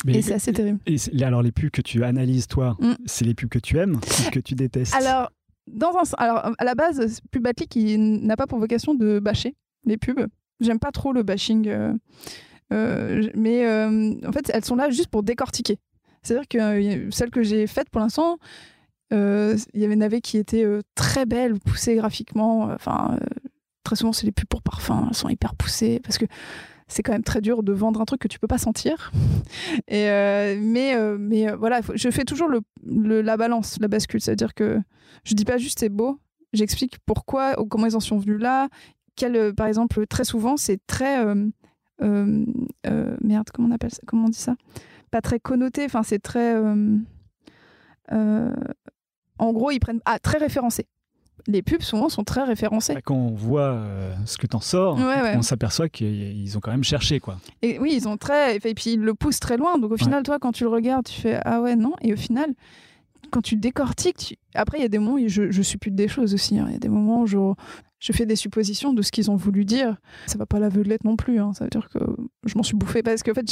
Mais, Et c'est assez terrible. et alors, les pubs que tu analyses, toi, Mm. c'est les pubs que tu aimes ou que tu détestes? Alors, dans un, alors, à la base, Pubatlik, il n'a pas pour vocation de bâcher les pubs. J'aime pas trop le bashing. euh, euh, mais euh, en fait, elles sont là juste pour décortiquer. C'est-à-dire que euh, celle que j'ai faite pour l'instant, euh, il y avait une AV qui était euh, très belle, poussée graphiquement. Enfin, euh, très souvent, c'est les pubs pour parfum, elles sont hyper poussées parce que c'est quand même très dur de vendre un truc que tu peux pas sentir. [laughs] Euh, mais euh, mais euh, voilà, je fais toujours le, la balance, la bascule. C'est-à-dire que je dis pas juste c'est beau, j'explique pourquoi, ou comment ils en sont venus là. Quel, euh, par exemple, très souvent, c'est très euh, euh, euh, merde, comment on appelle ça Comment on dit ça? Pas très connoté. Enfin, c'est très. euh, euh, en gros, ils prennent ah très référencé. Les pubs souvent sont très référencés. Quand on voit euh, ce que t'en sors, Ouais, ouais. on s'aperçoit qu'ils ont quand même cherché, quoi. Et oui, ils ont très. Et puis ils le poussent très loin. Donc au final, toi, quand tu le regardes, tu fais Ah ouais, non. Et au final, quand tu décortiques, tu- après, il y a des moments où je, je suppute des choses aussi. hein. Il y a des moments où je, je fais des suppositions de ce qu'ils ont voulu dire. Ça va pas l'aveuglette non plus. hein. Ça veut dire que je m'en suis bouffée. Parce qu'en fait,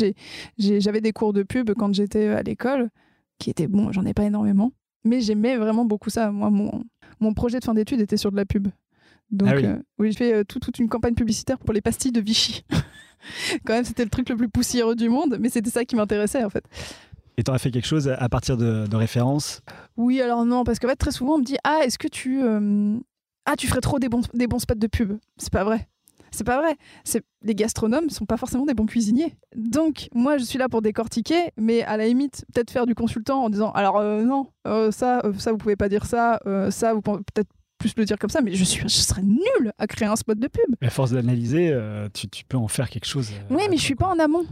j'avais des cours de pub quand j'étais à l'école qui étaient bons. J'en ai pas énormément. Mais j'aimais vraiment beaucoup ça. Moi, mon, mon projet de fin d'études était sur de la pub. Donc, Ah oui. euh, oui, j'ai fait euh, tout- toute une campagne publicitaire pour les pastilles de Vichy. [laughs] Quand même, c'était le truc le plus poussiéreux du monde, mais c'était ça qui m'intéressait en fait. Et t'aurais fait quelque chose à partir de, de références Oui, alors non, parce qu'en fait, très souvent, on me dit Ah, est-ce que tu. euh, Ah, tu ferais trop des bons, des bons spots de pub. C'est pas vrai. C'est pas vrai. C'est les gastronomes sont pas forcément des bons cuisiniers. Donc moi je suis là pour décortiquer, mais à la limite peut-être faire du consultant en disant alors euh, non euh, ça euh, ça vous pouvez pas dire ça ça vous pouvez peut-être plus le dire comme ça, mais je suis je serais nulle à créer un spot de pub. À force d'analyser, tu, tu peux en faire quelque chose. Oui, mais je suis pas en amont.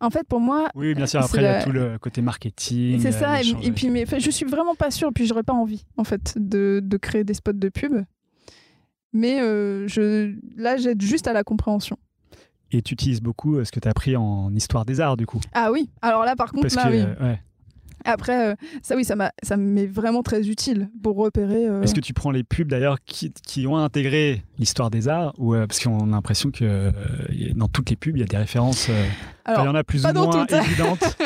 En fait, pour moi, Oui, bien sûr. Après, il y a la- tout le côté marketing. C'est euh, ça, et, puis mais, je suis vraiment pas sûre, puis j'aurais pas envie en fait de, de créer des spots de pub. Mais euh, je, là, j'aide juste à la compréhension. Et tu utilises beaucoup euh, ce que tu as appris en histoire des arts, du coup. Ah oui, alors là par contre, Parce là que, oui. euh, ouais. Après, ça oui, ça m'est vraiment très utile pour repérer. euh, Est-ce que tu prends les pubs d'ailleurs qui, qui ont intégré l'histoire des arts ou euh, parce qu'on a l'impression que euh, dans toutes les pubs il y a des références. Euh, alors, il y en a plus ou moins toutes. [laughs] évidentes.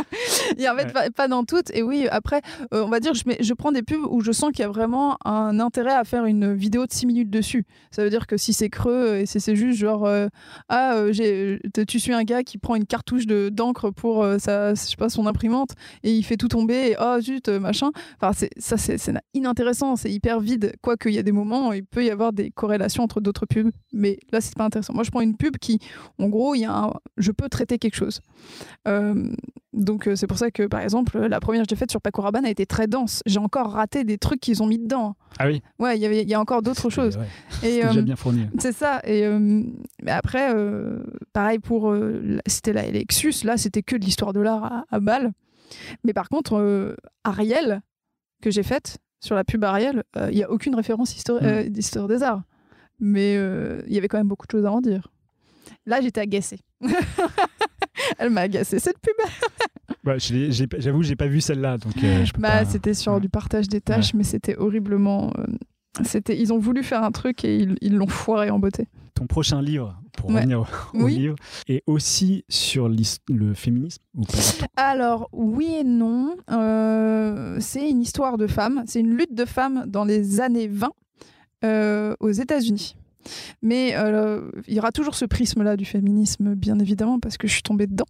Il y a en fait Ouais. pas, pas dans toutes. Et oui, après, euh, on va dire, je, mets- je prends des pubs où je sens qu'il y a vraiment un intérêt à faire une vidéo de 6 minutes dessus. Ça veut dire que si c'est creux et si c'est juste genre, euh, ah, euh, j'ai- tu suis un gars qui prend une cartouche de- d'encre pour euh, sa, je sais pas, son imprimante et il fait tout tomber et oh zut, euh, machin. Enfin, c'est- ça, c'est c'est inintéressant, c'est hyper vide. Quoique, il y a des moments où il peut y avoir des corrélations entre d'autres pubs. Mais là, c'est pas intéressant. Moi, je prends une pub qui, en gros, il y a un- je peux traiter quelque chose. Euh, donc euh, c'est pour ça que par exemple la première que j'ai faite sur Paco Rabanne a été très dense. J'ai encore raté des trucs qu'ils ont mis dedans. Ah oui. Ouais, il y avait il y a encore d'autres choses. Ouais, Et euh, déjà bien fourni. c'est ça. Et euh, mais après pareil pour c'était la Lexus là c'était que de l'histoire de l'art à, à Bâle. Mais par contre Ariel que j'ai faite sur la pub Ariel, il y a aucune référence histori- Mm. euh, d'histoire des arts. Mais il y avait quand même beaucoup de choses à en dire. Là j'étais agacée. [laughs] [laughs] Elle m'a agacée cette pub. [laughs] J'ai- J'avoue, j'ai pas vu celle-là, donc euh, je peux Bah, pas- c'était sur ouais. du partage des tâches, mais c'était horriblement. euh, c'était, ils ont voulu faire un truc et ils l'ont foiré en beauté. Ton prochain livre, pour Ouais. revenir au, Oui. livre, est aussi sur le féminisme ou Alors, oui et non. Euh, c'est une histoire de femmes. C'est une lutte de femmes dans les années 20 euh, aux États-Unis. Mais euh, il y aura toujours ce prisme-là du féminisme, bien évidemment, parce que je suis tombée dedans.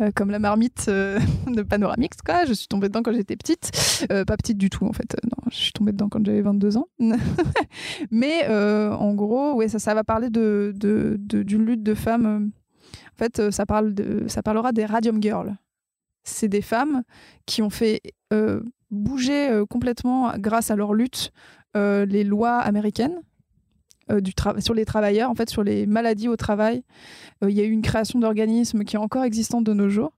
Euh, comme la marmite euh, [laughs] de Panoramix, quoi. Je suis tombée dedans quand j'étais petite. Pas petite du tout, en fait. Non, je suis tombée dedans quand j'avais 22 ans. [laughs] Mais en gros, ouais, ça, ça va parler de, de- de- d'une lutte de femmes. En fait, ça, parle de, ça parlera des Radium Girls. C'est des femmes qui ont fait bouger complètement, grâce à leur lutte, les lois américaines. Euh, sur les travailleurs, en fait, sur les maladies au travail. Euh, Il y a eu une création d'organismes qui est encore existante de nos jours,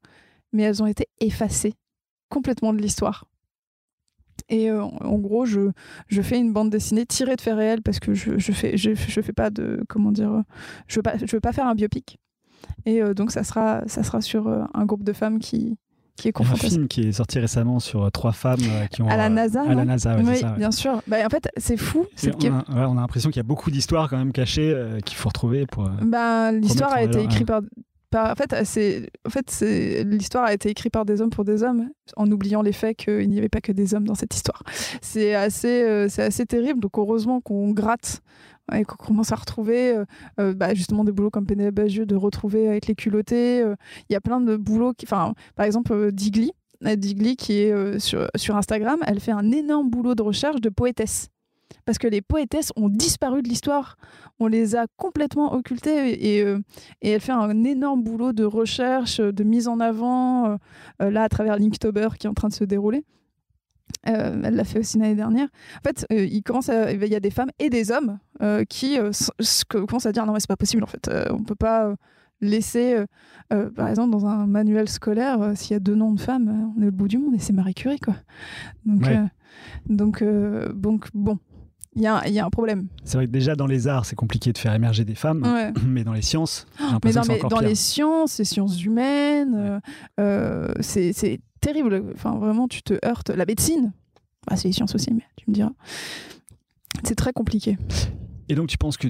mais elles ont été effacées complètement de l'histoire. Et euh, en gros, je, je fais une bande dessinée tirée de faits réels parce que je, je fais je, je fais pas de comment dire je veux pas je veux pas faire un biopic et donc ça sera ça sera sur un groupe de femmes qui qui est Il y a un film qui est sorti récemment sur euh, trois femmes euh, qui ont. à la euh, NASA À la NASA, ouais, oui c'est ça. ouais. bien sûr bah, en fait c'est fou cette on, a, ouais, on a l'impression qu'il y a beaucoup d'histoires quand même cachées euh, qu'il faut retrouver pour. euh, Ben, l'histoire a été écrite par, par- En fait, c'est, en fait, c'est l'histoire a été écrite par des hommes pour des hommes, en oubliant les faits qu'il n'y avait pas que des hommes dans cette histoire. C'est assez, euh, c'est assez terrible. Donc heureusement qu'on gratte et qu'on commence à retrouver euh, euh, bah, justement des boulots comme Pénélope Bagieux, de retrouver avec les culottés. euh, Il y a plein de boulots. Qui, par exemple, euh, Digli. euh, Digli qui est euh, sur, Instagram, elle fait un énorme boulot de recherche de poétesse. parce que les poétesses ont disparu de l'histoire. On les a complètement occultées et, euh, elle fait un énorme boulot de recherche, de mise en avant, euh, euh, là à travers Linktober qui est en train de se dérouler. Euh, elle l'a fait aussi l'année dernière. En fait, euh, il commence à- il y a des femmes et des hommes euh, qui commencent à dire non mais c'est pas possible en fait. On peut pas laisser, par exemple, dans un manuel scolaire, s'il y a deux noms de femmes, on est au bout du monde et c'est Marie Curie quoi. Donc, Ouais. donc, donc bon, il y a, il y a un problème. C'est vrai que déjà dans les arts, c'est compliqué de faire émerger des femmes, Ouais. [clears throat] mais dans les sciences, [gasps] j'ai Mais c'est mais dans pire. les sciences, les sciences humaines, euh, euh, c'est terrible. Enfin, vraiment, tu te heurtes. La médecine, bah, c'est les sciences aussi, mais tu me diras. C'est très compliqué. Et donc tu penses que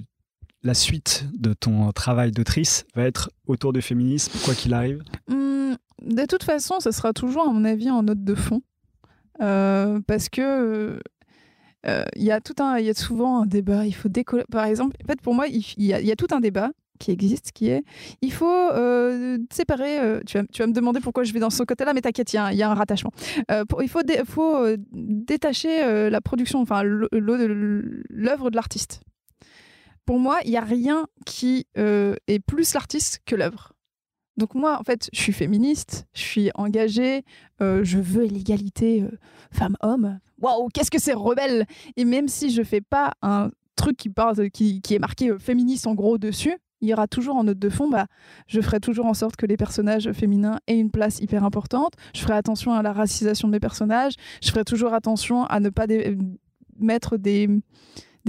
la suite de ton travail d'autrice va être autour du féminisme, quoi qu'il arrive? Hum, de toute façon, ça sera toujours, à mon avis, en note de fond. Euh, parce que il y a tout un, il y a souvent un débat. Il faut décoller. Par exemple, en fait, pour moi, il, y a, tout un débat qui existe, qui est, il faut euh, séparer. euh, tu, vas, tu vas me demander pourquoi je vais dans ce côté-là, mais t'inquiète, il y, y a un rattachement. Euh, il faut, dé- faut euh, détacher euh, la production, enfin l'œuvre de l'artiste. Pour moi, il y a rien qui euh, est plus l'artiste que l'œuvre. Donc moi, en fait, je suis féministe, je suis engagée, euh, je veux l'égalité euh, femmes-hommes. Waouh, qu'est-ce que c'est rebelle Et même si je fais pas un truc qui, est marqué euh, féministe en gros dessus, il y aura toujours en note de fond, bah, je ferai toujours en sorte que les personnages féminins aient une place hyper importante. Je ferai attention à la racisation de mes personnages. Je ferai toujours attention à ne pas mettre des,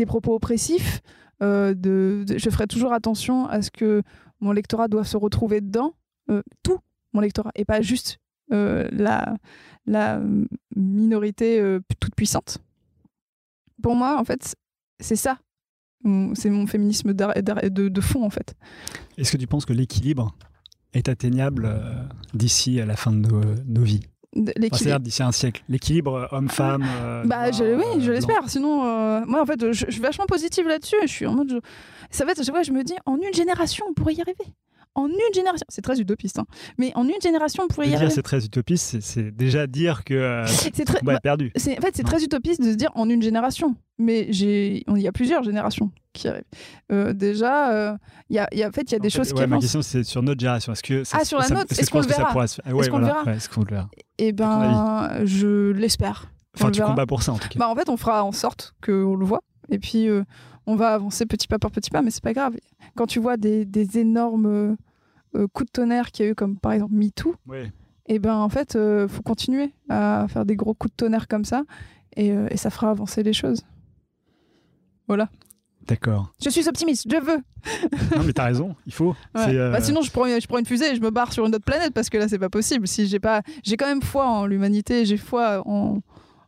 propos oppressifs. Euh, je ferai toujours attention à ce que mon lectorat doit se retrouver dedans, tout mon lectorat, et pas juste euh, la, la minorité euh, toute puissante. Pour moi, en fait, c'est ça. C'est mon féminisme de, de fond, en fait. Est-ce que tu penses que l'équilibre est atteignable euh, d'ici à la fin de nos, nos vies? Enfin, l'équilibre. C'est-à-dire d'ici un siècle. L'équilibre euh, homme-femme euh, Bah, je, oui, euh, je l'espère. Sinon, euh, moi, en fait, je, je suis vachement positive là-dessus. Je suis en mode. je- Ça va être, je me dis, en une génération, on pourrait y arriver. En une génération. C'est très utopiste, hein. Mais en une génération, on pourrait y dire arriver. c'est très utopiste, c'est- déjà dire que euh, C'est très. bah, perdu. en fait, c'est très utopiste de se dire en une génération. Mais il y a plusieurs générations qui arrivent. Euh, déjà, euh, il y a, y a- en fait, il y a des En fait, choses qui ouais, ma avancent. question c'est sur notre génération. Est-ce que ça- Ah, sur la nôtre, est-ce qu'on le verra Est-ce qu'on le verra Est-ce qu'on le verra Eh ben, je l'espère. Enfin, le tu verra. combats pour ça en tout cas. Bah, en fait, on fera en sorte qu'on le voit. Et puis, euh, on va avancer petit pas par petit pas, mais c'est pas grave. Quand tu vois des, des énormes euh, euh, coups de tonnerre qu'il y a eu, comme par exemple MeToo, Ouais. et ben en fait, euh, faut continuer à faire des gros coups de tonnerre comme ça, et, euh, et ça fera avancer les choses. Voilà. D'accord. Je suis optimiste, je veux. [laughs] non mais t'as raison, il faut. Ouais. Euh, Bah, sinon, je prends, je prends une fusée et je me barre sur une autre planète parce que là, c'est pas possible. Si j'ai pas, j'ai quand même foi en l'humanité, j'ai foi en,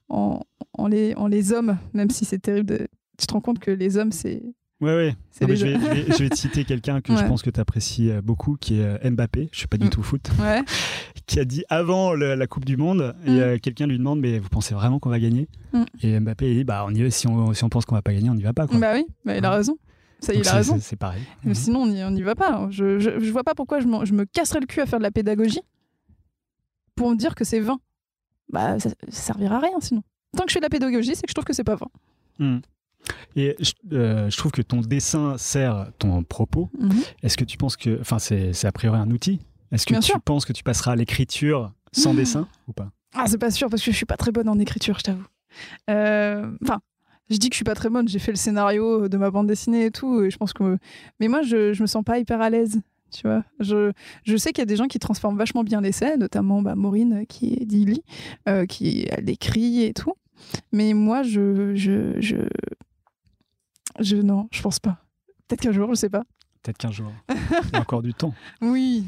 en, en les, en les hommes, même si c'est terrible. De... Tu te rends compte que les hommes, c'est, Ouais, ouais. Non, les je, vais, je, vais, je vais te citer [laughs] quelqu'un que je pense que tu apprécies beaucoup, qui est euh, Mbappé, je suis pas du Mm. tout foot, Ouais. [laughs] qui a dit avant le- la Coupe du Monde, et Mm. euh, quelqu'un lui demande Mais vous pensez vraiment qu'on va gagner? Mm. Et Mbappé il dit bah, on y va, si, on, si on pense qu'on va pas gagner, on n'y va pas. Quoi. Bah oui, bah, il a Ouais. raison. Ça, Donc il a raison. c'est- pareil. Mais Sinon, on n'y on y va pas. Je, je, je vois pas pourquoi je, je me casserais le cul à faire de la pédagogie pour me dire que c'est vain. Bah, ça, ça servira à rien sinon. Tant que je fais de la pédagogie, c'est que je trouve que c'est pas vain. Mm. Et je, euh, je trouve que ton dessin sert ton propos. Est-ce que tu penses que. Enfin, c'est a priori un outil. Est-ce que Bien tu sûr. penses que tu passeras à l'écriture sans Mm. dessin ou pas? Ah, c'est pas sûr parce que je suis pas très bonne en écriture, je t'avoue. Euh, Enfin, je dis que je suis pas très bonne. J'ai fait le scénario de ma bande dessinée et tout. Et je pense que. Mais moi, je, je me sens pas hyper à l'aise. Tu vois, je, je sais qu'il y a des gens qui transforment vachement bien l'essai, notamment bah, Maureen qui est d'Illy, euh, qui elle écrit et tout. Mais moi, je, je, je, je, non, je pense pas. Peut-être qu'un jour, je sais pas. Peut-être qu'un jour. [laughs] Il y a encore du temps. Oui.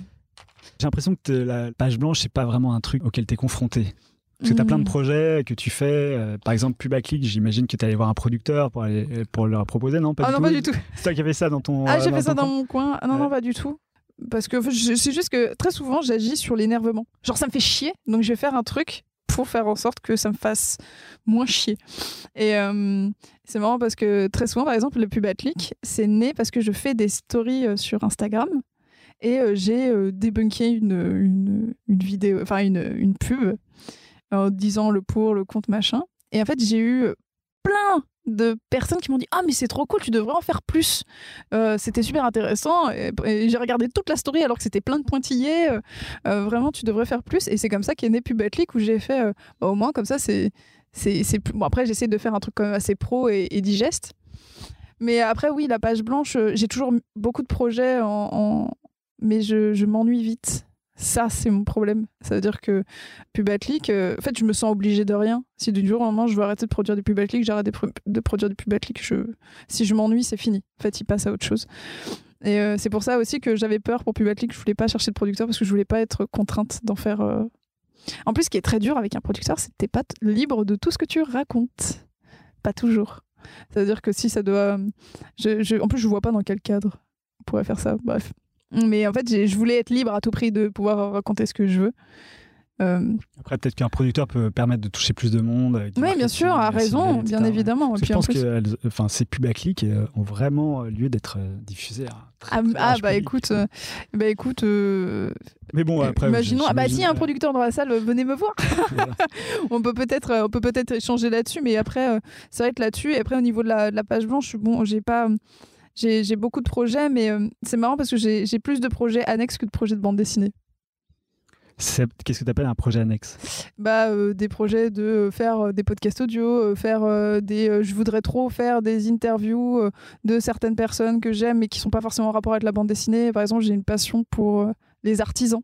J'ai l'impression que la page blanche, c'est pas vraiment un truc auquel tu es confronté. Parce que tu as plein de Mm. projets que tu fais. euh, par exemple, Pubaclick, j'imagine que tu allé voir un producteur pour, aller, pour leur proposer. Non, pas Ah du non, tout. pas du tout. C'est toi qui avais ça dans ton. Ah, euh, j'ai fait ça dans mon coin. Ah, non, non, pas du tout. Parce que c'est juste que très souvent, j'agis sur l'énervement. Genre, ça me fait chier, donc je vais faire un truc pour faire en sorte que ça me fasse moins chier. Et euh, c'est marrant parce que très souvent, par exemple, le pub c'est né parce que je fais des stories euh, sur Instagram et euh, j'ai débunké une vidéo, enfin une, une pub en disant le pour, le contre, machin. Et en fait, j'ai eu plein de personnes qui m'ont dit ah mais c'est trop cool tu devrais en faire plus. Euh, c'était super intéressant j'ai regardé toute la story alors que c'était plein de pointillés. Euh, euh, vraiment tu devrais faire plus. Et c'est comme ça qu'est né Pubatlick où j'ai fait bah, au moins comme ça c'est c'est plus bon après j'essaie de faire un truc quand même assez pro et, digeste. Mais après oui la page blanche j'ai toujours beaucoup de projets mais je m'ennuie vite ça c'est mon problème ça veut dire que Pubatlick, euh, en fait, je me sens obligée de rien. Si du jour au lendemain, je veux arrêter de produire du Pubatlick, j'arrête de, pro- de produire du Pubatlick. Si je m'ennuie, c'est fini. En fait, il passe à autre chose. Et euh, c'est pour ça aussi que j'avais peur pour Pubatlick. Je voulais pas chercher de producteur parce que je voulais pas être contrainte d'en faire. euh. En plus, ce qui est très dur avec un producteur, c'est que t'es pas libre de tout ce que tu racontes. Pas toujours. C'est-à-dire que si ça doit. Je- En plus, je vois pas dans quel cadre on pourrait faire ça. Bref. Mais en fait, je voulais être libre à tout prix de pouvoir raconter ce que je veux. Euh, Après, peut-être qu'un producteur peut permettre de toucher plus de monde. oui, bien sûr, a raison, bien évidemment. Puis je en pense plus- que enfin, ces pubaclics euh, ont vraiment euh, lieu d'être diffusés. à très, Ah, très ah, bah public. écoute, euh, bah écoute, euh, Mais bon, après. imaginons, ah bah si un producteur dans la salle, venez me voir. [laughs] voilà. [laughs] on peut peut-être, on peut peut-être échanger là-dessus, mais après, c'est vrai que là-dessus, et après au niveau de la, de la page blanche, bon, j'ai pas, j'ai beaucoup de projets, mais euh, c'est marrant parce que j'ai plus de projets annexes que de projets de bande dessinée. Qu'est-ce que tu appelles un projet annexe? Bah, euh, des projets de euh, faire des podcasts audio, faire des. je voudrais trop faire des interviews de certaines personnes que j'aime mais qui sont pas forcément en rapport avec la bande dessinée. Par exemple, j'ai une passion pour les artisans.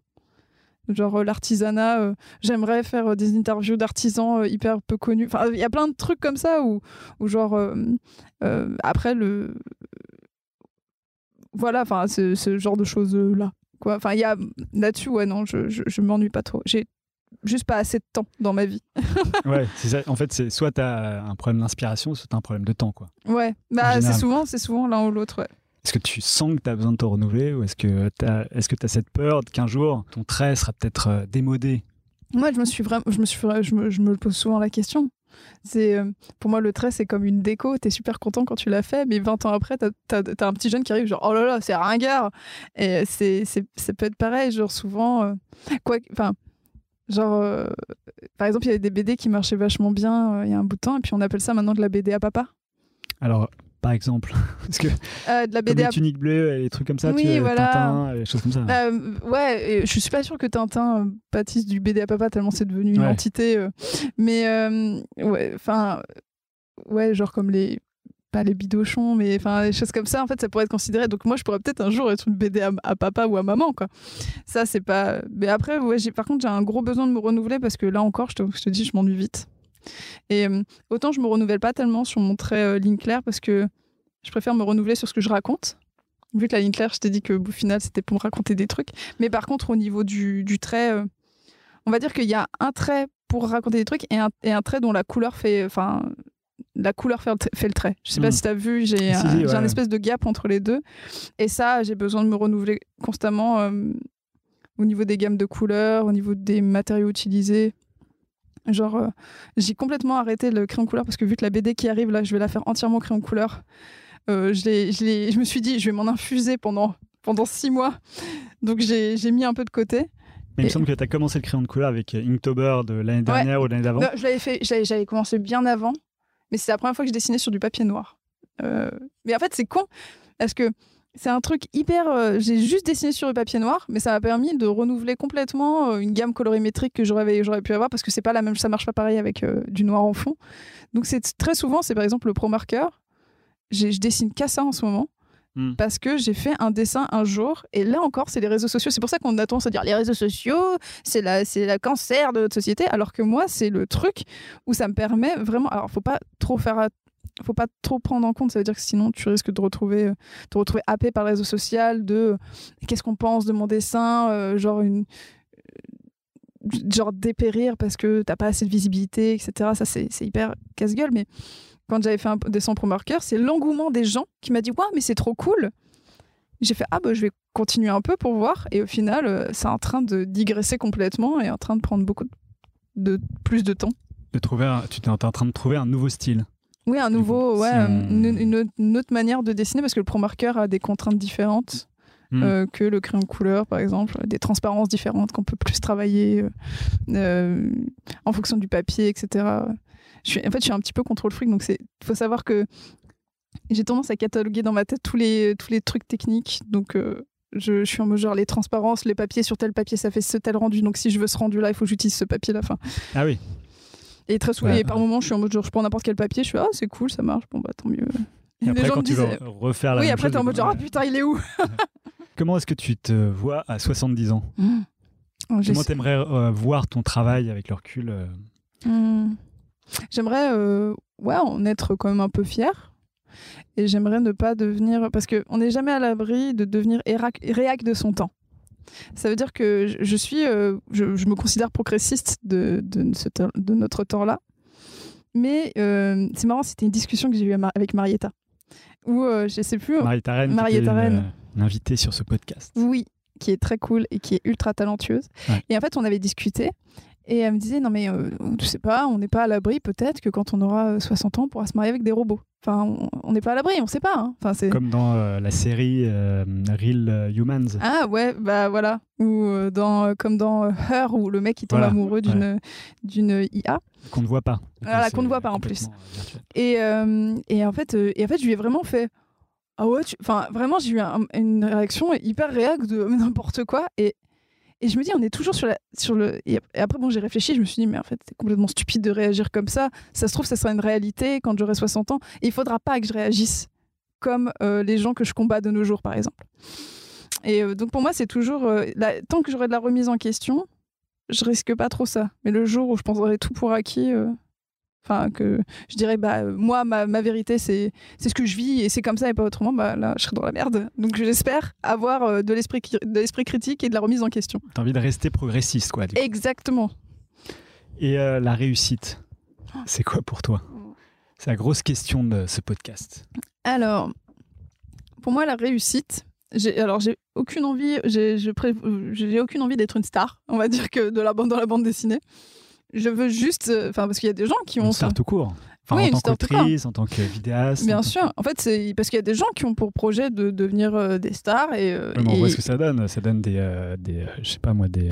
Genre euh, l'artisanat, euh, j'aimerais faire euh, des interviews d'artisans hyper peu connus. Enfin, il y a plein de trucs comme ça où, où genre, après le. Voilà, enfin, ce, ce genre de choses-là. Quoi. Enfin, il y a là-dessus, ouais, non, je, je, je m'ennuie pas trop. J'ai juste pas assez de temps dans ma vie. [laughs] Ouais, c'est ça. En fait, c'est soit tu as un problème d'inspiration, soit tu as un problème de temps. quoi. Ouais, bah c'est souvent, c'est souvent l'un ou l'autre. Ouais. Est-ce que tu sens que tu as besoin de te renouveler ou est-ce que tu as, est-ce que as cette peur qu'un jour ton trait sera peut-être euh, démodé? Moi, je me suis vraiment, je me suis, je me, je me pose souvent la question. C'est euh, pour moi le trait, c'est comme une déco. T'es super content quand tu l'as fait, mais 20 ans après, t'as as, un petit jeune qui arrive genre oh là là, c'est ringard. Et c'est, ça peut être pareil, genre souvent, euh, quoi, enfin. Genre, euh, par exemple, il y avait des BD qui marchaient vachement bien il y a un bout de temps, et puis on appelle ça maintenant de la BD à papa. Alors, par exemple, [laughs] parce que Euh, de la comme BD les à tuniques bleues et les trucs comme ça, Oui, tu vois, voilà. Tintin, et les choses comme ça. Euh, ouais, et je suis pas sûre que Tintin euh, pâtisse du BD à papa tellement c'est devenu une Ouais. entité. euh. Mais euh, ouais, enfin, ouais, genre comme les pas les bidochons, mais enfin les choses comme ça. En fait, ça pourrait être considéré. Donc moi, je pourrais peut-être un jour être une BD à, à papa ou à maman, quoi. Ça, c'est pas. Mais après, ouais, par contre j'ai un gros besoin de me renouveler parce que là encore, je te, je te dis, je m'ennuie vite. Et euh, autant je me renouvelle pas tellement sur mon trait euh, ligne claire parce que je préfère me renouveler sur ce que je raconte. Vu que la ligne claire, je t'ai dit que au final, c'était pour me raconter des trucs. Mais par contre, au niveau du, du trait, euh, on va dire qu'il y a un trait pour raconter des trucs et un, et un trait dont la couleur fait. Enfin, la couleur fait le, tra- fait le trait. Je sais pas Mm. si tu as vu, j'ai Si, un, ouais, espèce de gap entre les deux. Et ça, j'ai besoin de me renouveler constamment euh, au niveau des gammes de couleurs, au niveau des matériaux utilisés. Genre, euh, j'ai complètement arrêté le crayon couleur parce que vu que la BD qui arrive là, je vais la faire entièrement crayon couleur. Euh, je, l'ai- je, l'ai- je me suis dit, je vais m'en infuser pendant, pendant six mois. Donc j'ai j'ai mis un peu de côté. Mais il me semble que tu as commencé le crayon de couleur avec euh, Inktober de l'année dernière ou de l'année d'avant. Non, je l'avais fait, j'avais j'avais commencé bien avant, mais c'est la première fois que je dessinais sur du papier noir. Euh, mais en fait, c'est con parce que c'est un truc hyper. euh, J'ai juste dessiné sur du papier noir, mais ça m'a permis de renouveler complètement euh, une gamme colorimétrique que j'aurais j'aurais pu avoir parce que c'est pas la même, ça marche pas pareil avec euh, du noir en fond. Donc c'est très souvent, c'est par exemple le pro marqueur. J'ai- Je dessine qu'à ça en ce moment. Hmm. Parce que j'ai fait un dessin un jour, et là encore, c'est les réseaux sociaux. C'est pour ça qu'on a tendance à dire les réseaux sociaux, c'est la, c'est le cancer de notre société, alors que moi, c'est le truc où ça me permet vraiment. Alors, faut pas trop faire. Faut pas trop prendre en compte, ça veut dire que sinon tu risques de retrouver, euh, te retrouver happé par le réseau social de euh, qu'est-ce qu'on pense de mon dessin, euh, genre euh, dépérir parce que t'as pas assez de visibilité, etc. Ça c'est hyper casse-gueule, mais quand j'avais fait un dessin pro marqueur, c'est l'engouement des gens qui m'a dit waouh mais c'est trop cool. J'ai fait ah bah je vais continuer un peu pour voir et au final euh, c'est en train de digresser complètement et en train de prendre beaucoup de, plus de temps. De trouver tu es en train de trouver un nouveau style. Oui, un nouveau, coup, ouais, une, une autre- une autre manière de dessiner parce que le pro marqueur a des contraintes différentes Hmm. euh, que le crayon couleur, par exemple, des transparences différentes qu'on peut plus travailler euh, euh, en fonction du papier, etc. je suis, en fait, je suis un petit peu contrôle fric, donc il faut savoir que j'ai tendance à cataloguer dans ma tête tous les, tous les trucs techniques. Donc, euh, je, suis en mode genre les transparences, les papiers sur tel papier, ça fait ce tel rendu. Donc, si je veux ce rendu là, il faut que j'utilise ce papier là. Fin. Ah oui. Et très souvent, par moment, je suis en mode genre, je prends n'importe quel papier, je fais ah, c'est cool, ça marche, bon, bah tant mieux. Et après, quand tu veux refaire la Oui, même après, t'es en mode genre, ah putain, il est où? [laughs] Comment est-ce que tu te vois à 70 ans? Mmh. Oh, Comment t'aimerais euh, voir ton travail avec le recul euh? Mmh. J'aimerais euh, ouais, en être quand même un peu fier. Et j'aimerais ne pas devenir. Parce qu'on n'est jamais à l'abri de devenir réac de son temps. Ça veut dire que je suis, euh, je, me considère progressiste de, de, ce de notre temps-là. Mais euh, c'est marrant, c'était une discussion que j'ai eue avec Marietta. Où je sais plus. Marietta Rennes, Marietta Rennes. invitée sur ce podcast. Oui, qui est très cool et qui est ultra talentueuse. Et en fait, on avait discuté. Et elle me disait, non mais euh, je sais pas, on n'est pas à l'abri, peut-être que quand on aura 60 ans, on pourra se marier avec des robots. Enfin, on n'est pas à l'abri, on sait pas. Hein. Enfin, c'est... Comme dans euh, la série euh, Real Humans. Ah ouais, bah voilà. Ou dans, comme dans Her, où le mec il tombe amoureux d'une, d'une IA. Qu'on ne voit pas. Voilà, qu'on ne voit pas en plus. Et, et, en fait, et en fait, je lui ai vraiment fait... Ah ouais, enfin vraiment, j'ai eu une réaction hyper réacte de n'importe quoi. Et et je me dis, on est toujours sur, le. Et après, bon, j'ai réfléchi, je me suis dit, mais en fait, c'est complètement stupide de réagir comme ça. Ça se trouve, ça sera une réalité quand j'aurai 60 ans. Et il faudra pas que je réagisse comme euh, les gens que je combats de nos jours, par exemple. Et euh, donc, pour moi, c'est toujours. Euh, tant que j'aurai de la remise en question, je risque pas trop ça. Mais le jour où je penserai tout pour acquis, Enfin, que je dirais, bah, moi, ma, ma vérité, c'est ce que je vis et c'est comme ça et pas autrement, bah, là, je serais dans la merde. Donc, j'espère avoir euh, de l'esprit critique et de la remise en question. T'as envie de rester progressiste, quoi. Exactement. Et euh, la réussite, c'est quoi pour toi? C'est la grosse question de ce podcast. Alors, pour moi, la réussite, alors j'ai aucune envie, j'ai aucune envie d'être une star, on va dire que de la bande dans la bande dessinée je veux juste, euh, enfin parce qu'il y a des gens qui ont une star tout court. Enfin, en tant qu'autrice, en tant que vidéaste. Bien sûr. En fait, c'est parce qu'il y a des gens qui ont pour projet de devenir euh, des stars et. Euh, on voit ce que ça donne. Ça donne des, des je sais pas moi, des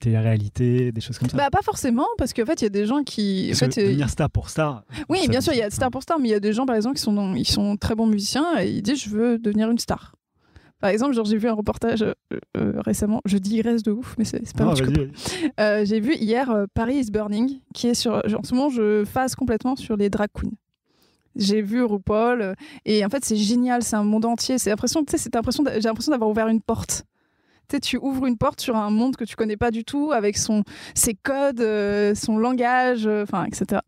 des réalités, des choses comme ça Bah pas forcément, parce qu'en fait il y a des gens qui. en fait, devenir star pour star. Oui, bien sûr, il y a star pour star, mais il y a des gens par exemple qui sont, ils sont très bons musiciens et ils disent je veux devenir une star. Par exemple, j'ai vu un reportage euh, euh, récemment, je digresse de ouf, mais c'est pas grave. Euh, j'ai vu hier Paris is Burning, qui est sur. En ce moment, je phase complètement sur les drag queens. J'ai vu RuPaul, et en fait, c'est génial, c'est un monde entier. C'est l'impression, tu sais, j'ai l'impression d'avoir ouvert une porte. Tu, sais, tu ouvres une porte sur un monde que tu connais pas du tout, avec son, ses codes, son langage, enfin, etc.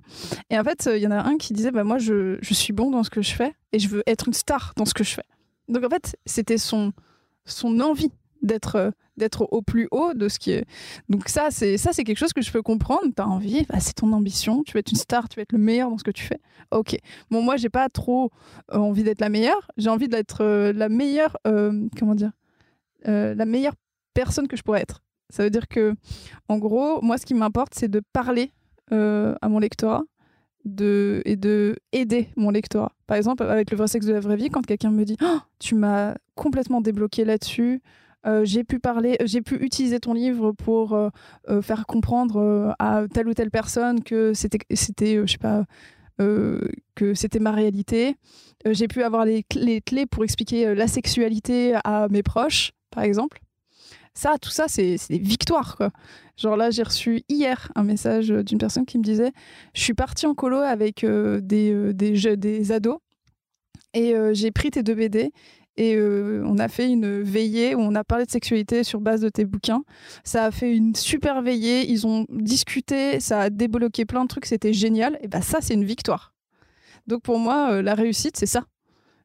Et en fait, il y en a un qui disait bah, Moi, je, je, suis bon dans ce que je fais et je veux être une star dans ce que je fais. Donc en fait, c'était son, son envie d'être euh, d'être au plus haut de ce qui est. Donc ça, c'est ça, c'est quelque chose que je peux comprendre. T'as envie, bah, c'est ton ambition. Tu veux être une star, tu veux être le meilleur dans ce que tu fais. Ok. Bon, moi, j'ai pas trop euh, envie d'être la meilleure. J'ai envie d'être euh, la meilleure. comment dire La meilleure personne que je pourrais être. Ça veut dire que, en gros, moi, ce qui m'importe, c'est de parler à mon lectorat de, et de aider mon lectorat. Par exemple, avec le vrai sexe de la vraie vie, quand quelqu'un me dit oh, Tu m'as complètement débloqué là-dessus. Euh, j'ai pu parler, j'ai pu utiliser ton livre pour euh, euh, faire comprendre à telle ou telle personne que c'était, c'était, je sais pas, que c'était ma réalité. j'ai pu avoir les, les, clés pour expliquer la sexualité à mes proches, par exemple. Ça, tout ça, c'est des victoires. Genre là, j'ai reçu hier un message d'une personne qui me disait Je suis partie en colo avec euh, des, euh, des, ados et euh, j'ai pris tes deux BD et on a fait une veillée où on a parlé de sexualité sur base de tes bouquins. Ça a fait une super veillée, ils ont discuté, ça a débloqué plein de trucs, c'était génial. Et bah ça, c'est une victoire. Donc pour moi, la réussite, c'est ça.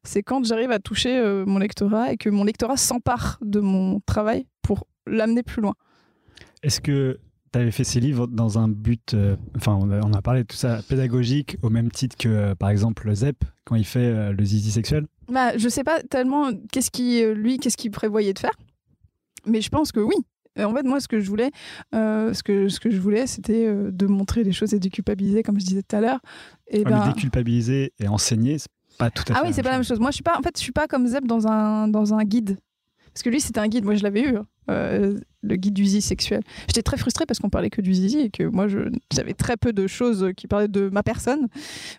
C'est quand j'arrive à toucher mon lectorat et que mon lectorat s'empare de mon travail pour l'amener plus loin. Est-ce que tu avais fait ces livres dans un but, euh, enfin on a, parlé de tout ça, pédagogique, au même titre que euh, par exemple Zep, quand il fait euh, le zizi sexuel? Bah, Je sais pas tellement qu'est-ce qui, lui, qu'est-ce qu'il prévoyait de faire, mais je pense que oui. En fait, moi, ce que je voulais, ce, que, ce que je voulais, c'était de montrer les choses et déculpabiliser, comme je disais tout à l'heure. Et ben... Mais déculpabiliser et enseigner, c'est pas tout à fait. Ah oui, c'est pas la même chose. Moi, je suis pas, en fait, je suis pas comme Zep dans un, dans un guide. Parce que lui, c'était un guide, moi je l'avais eu. Hein. euh, le guide du zizi sexuel. J'étais très frustrée parce qu'on parlait que du zizi et que moi, je- j'avais très peu de choses qui parlaient de ma personne.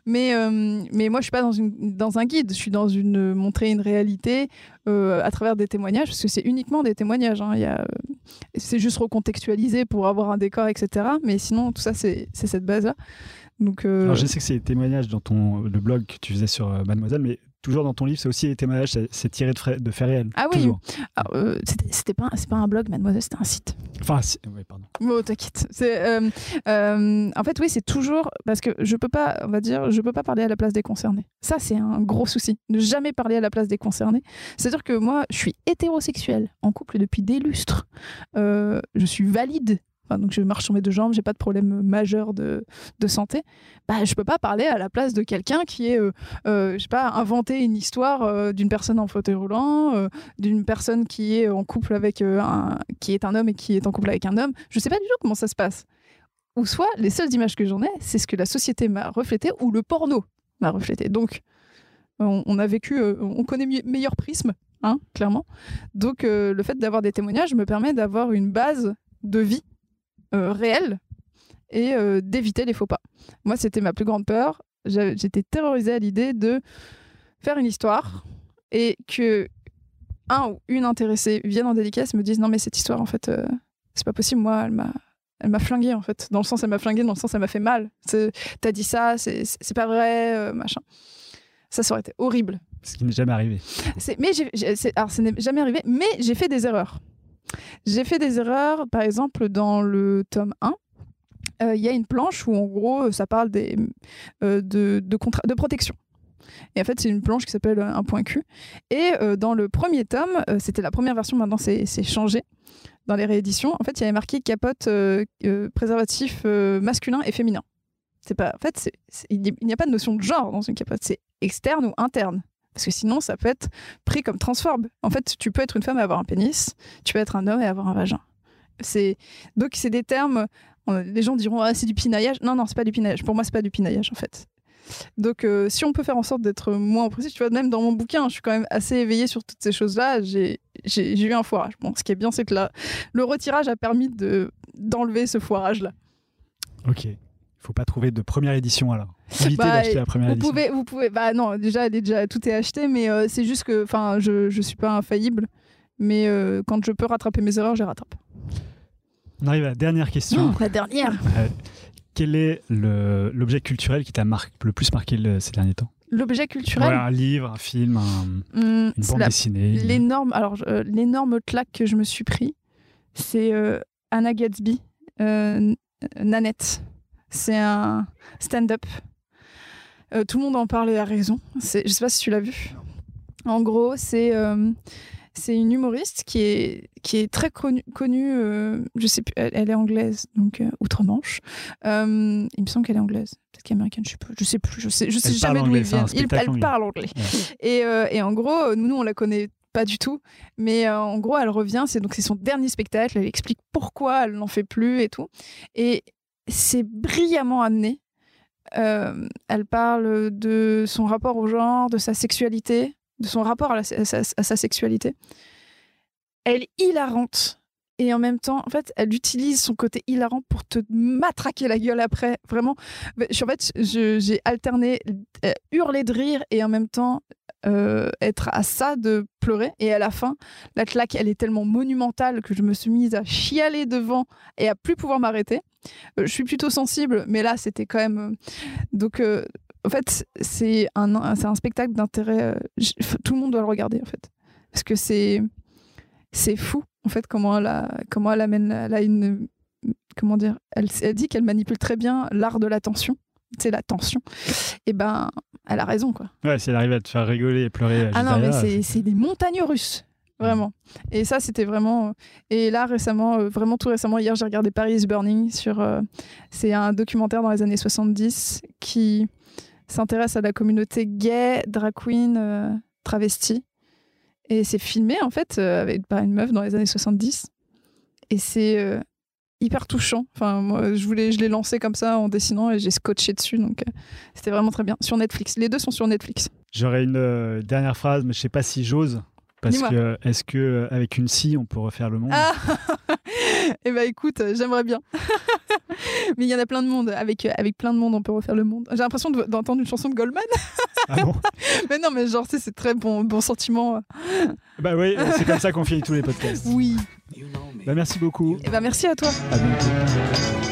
Mais, euh, mais moi, je suis pas dans, une, dans un guide, je suis dans une montrer une réalité euh, à travers des témoignages, parce que c'est uniquement des témoignages. hein. Il y a, euh, c'est juste recontextualisé pour avoir un décor, etc. Mais sinon, tout ça, c'est c'est cette base-là. Donc, euh, Alors, je sais que c'est des témoignages dans ton, le blog que tu faisais sur euh, Mademoiselle, mais toujours dans ton livre, c'est aussi des témoignages, c'est- tiré de, fra- de faits réels. Ah oui. Alors, euh, c'était- pas, pas un blog, mademoiselle, c'était un site. Enfin, si- ouais, pardon. Bon, t'inquiète. Euh, euh, en fait, oui, c'est toujours parce que je peux pas, on va dire, je peux pas parler à la place des concernés. Ça, c'est un gros souci. Ne jamais parler à la place des concernés. C'est-à-dire que moi, je suis hétérosexuelle, en couple depuis des lustres. Je suis valide. Donc, je marche sur mes deux jambes, j'ai pas de problème majeur de, santé. Bah, je peux pas parler à la place de quelqu'un qui est, euh, euh, je sais pas, inventé une histoire euh, d'une personne en fauteuil roulant, euh, d'une personne qui est en couple avec euh, un, qui est un homme et qui est en couple avec un homme. Je sais pas du tout comment ça se passe. Ou soit, les seules images que j'en ai, c'est ce que la société m'a reflété ou le porno m'a reflété. Donc, on, a vécu, on connaît mieux- meilleur prisme, hein, clairement. Donc, le fait d'avoir des témoignages me permet d'avoir une base de vie réelle et euh, d'éviter les faux pas. Moi, c'était ma plus grande peur. J'étais terrorisée à l'idée de faire une histoire et que un ou une intéressée vienne en dédicace et me dise non mais cette histoire en fait euh, c'est pas possible moi elle m'a elle m'a flingué en fait dans le sens elle m'a flingué dans le sens elle m'a fait mal t'as dit ça c'est pas vrai euh, machin ça ça aurait été horrible Ce qui n'est jamais arrivé. mais c'est- alors, ce n'est jamais arrivé, mais j'ai fait des erreurs. J'ai fait des erreurs, par exemple, dans le tome 1. euh, Il y a une planche où, en gros, ça parle euh, de, protection. Et en fait, c'est une planche qui s'appelle euh, un point Q. Et euh, dans le premier tome, euh, c'était la première version, maintenant c'est changé. Dans les rééditions, en fait, il y avait marqué capote euh, euh, préservatif euh, masculin et féminin. C'est pas, en fait, il n'y a pas de notion de genre dans une capote. C'est externe ou interne. Parce que sinon, ça peut être pris comme transphobe. En fait, tu peux être une femme et avoir un pénis, tu peux être un homme et avoir un vagin. Donc c'est des termes. Les gens diront ah c'est du pinaillage. Non non c'est pas du pinaillage. Pour moi c'est pas du pinaillage en fait. Donc euh, si on peut faire en sorte d'être moins oppressif, tu vois même dans mon bouquin, je suis quand même assez éveillée sur toutes ces choses-là. J'ai eu un foirage. Bon, ce qui est bien c'est que là, le retirage a permis de d'enlever ce foirage là. Ok. Il faut pas trouver de première édition alors. [laughs] Bah, d'acheter la première Vous édition. pouvez, vous pouvez. Bah non, déjà, déjà tout est acheté, mais euh, c'est juste que, enfin, je je suis pas infaillible, mais euh, quand je peux rattraper mes erreurs, je les rattrape. On arrive à la dernière question. la dernière. Euh, quel est l'objet culturel qui t'a le plus marqué le- ces derniers temps? L'objet culturel, Un livre, un film, un- hum, une bande la- dessinée. l'énorme, alors l'énorme claque que je me suis pris, c'est Anna Gatsby, Nanette. C'est un stand-up. Euh, tout le monde en parle et a raison. Je sais pas si tu l'as vu. En gros, c'est euh, c'est une humoriste qui est qui est très connue. connue euh, je sais plus. Elle, elle est anglaise, donc euh, outre-Manche. Il me semble qu'elle est anglaise. Peut-être qu'américaine. Je sais. Je sais plus. Je sais. Je sais jamais d'où ils viennent. Il- elle parle anglais. Et, et en gros, nous, nous, on la connaît pas du tout. Mais euh, en gros, elle revient. C'est donc c'est son dernier spectacle. Elle explique pourquoi elle n'en fait plus et tout. Et c'est brillamment amené. Euh, elle parle de son rapport au genre, de sa sexualité, de son rapport à, sa, sexualité. Elle est hilarante. Et en même temps, en fait, elle utilise son côté hilarant pour te matraquer la gueule après. Vraiment, je en fait, j'ai alterné euh, hurler de rire et en même temps euh, être à ça de pleurer. Et à la fin, la claque, elle est tellement monumentale que je me suis mise à chialer devant et à plus pouvoir m'arrêter. Euh, je suis plutôt sensible, mais là, c'était quand même. euh, Donc, en fait, c'est un, un- spectacle d'intérêt. Tout le monde doit le regarder, en fait. Parce que c'est. C'est fou, en fait, comment elle, comment elle amène. Elle une. Comment dire elle, elle dit qu'elle manipule très bien l'art de l'attention. C'est la tension. Et ben, elle a raison, quoi. Ouais, si elle arrive à te faire rigoler et pleurer. Ah non, mais derrière, c'est c'est des montagnes russes. Vraiment. Et ça, c'était vraiment. euh, Et là, récemment, euh, vraiment tout récemment, hier, j'ai regardé Paris is Burning. Sur, euh, c'est un documentaire dans les années 70 qui s'intéresse à la communauté gay, drag queen, euh, travesti. Et c'est filmé, en fait, avec, par une meuf dans les années 70. Et c'est hyper touchant. Enfin, moi, je, voulais, je l'ai lancé comme ça en dessinant et j'ai scotché dessus. Donc, euh, c'était vraiment très bien. Sur Netflix. Les deux sont sur Netflix. J'aurais une euh, dernière phrase, mais je sais pas si j'ose. Parce Dis-moi. que est-ce que euh, avec une scie on peut refaire le monde? Ah [laughs] Eh ben écoute, euh, j'aimerais bien. [laughs] Mais il y en a plein de monde. Avec, euh, avec plein de monde, on peut refaire le monde. J'ai l'impression de- d'entendre une chanson de Goldman. [laughs] Ah bon? Mais non, mais genre, sais, c'est très bon, bon sentiment. Bah oui, c'est comme ça qu'on finit tous les podcasts. Oui. Bah merci beaucoup. Eh ben merci à toi. À bientôt.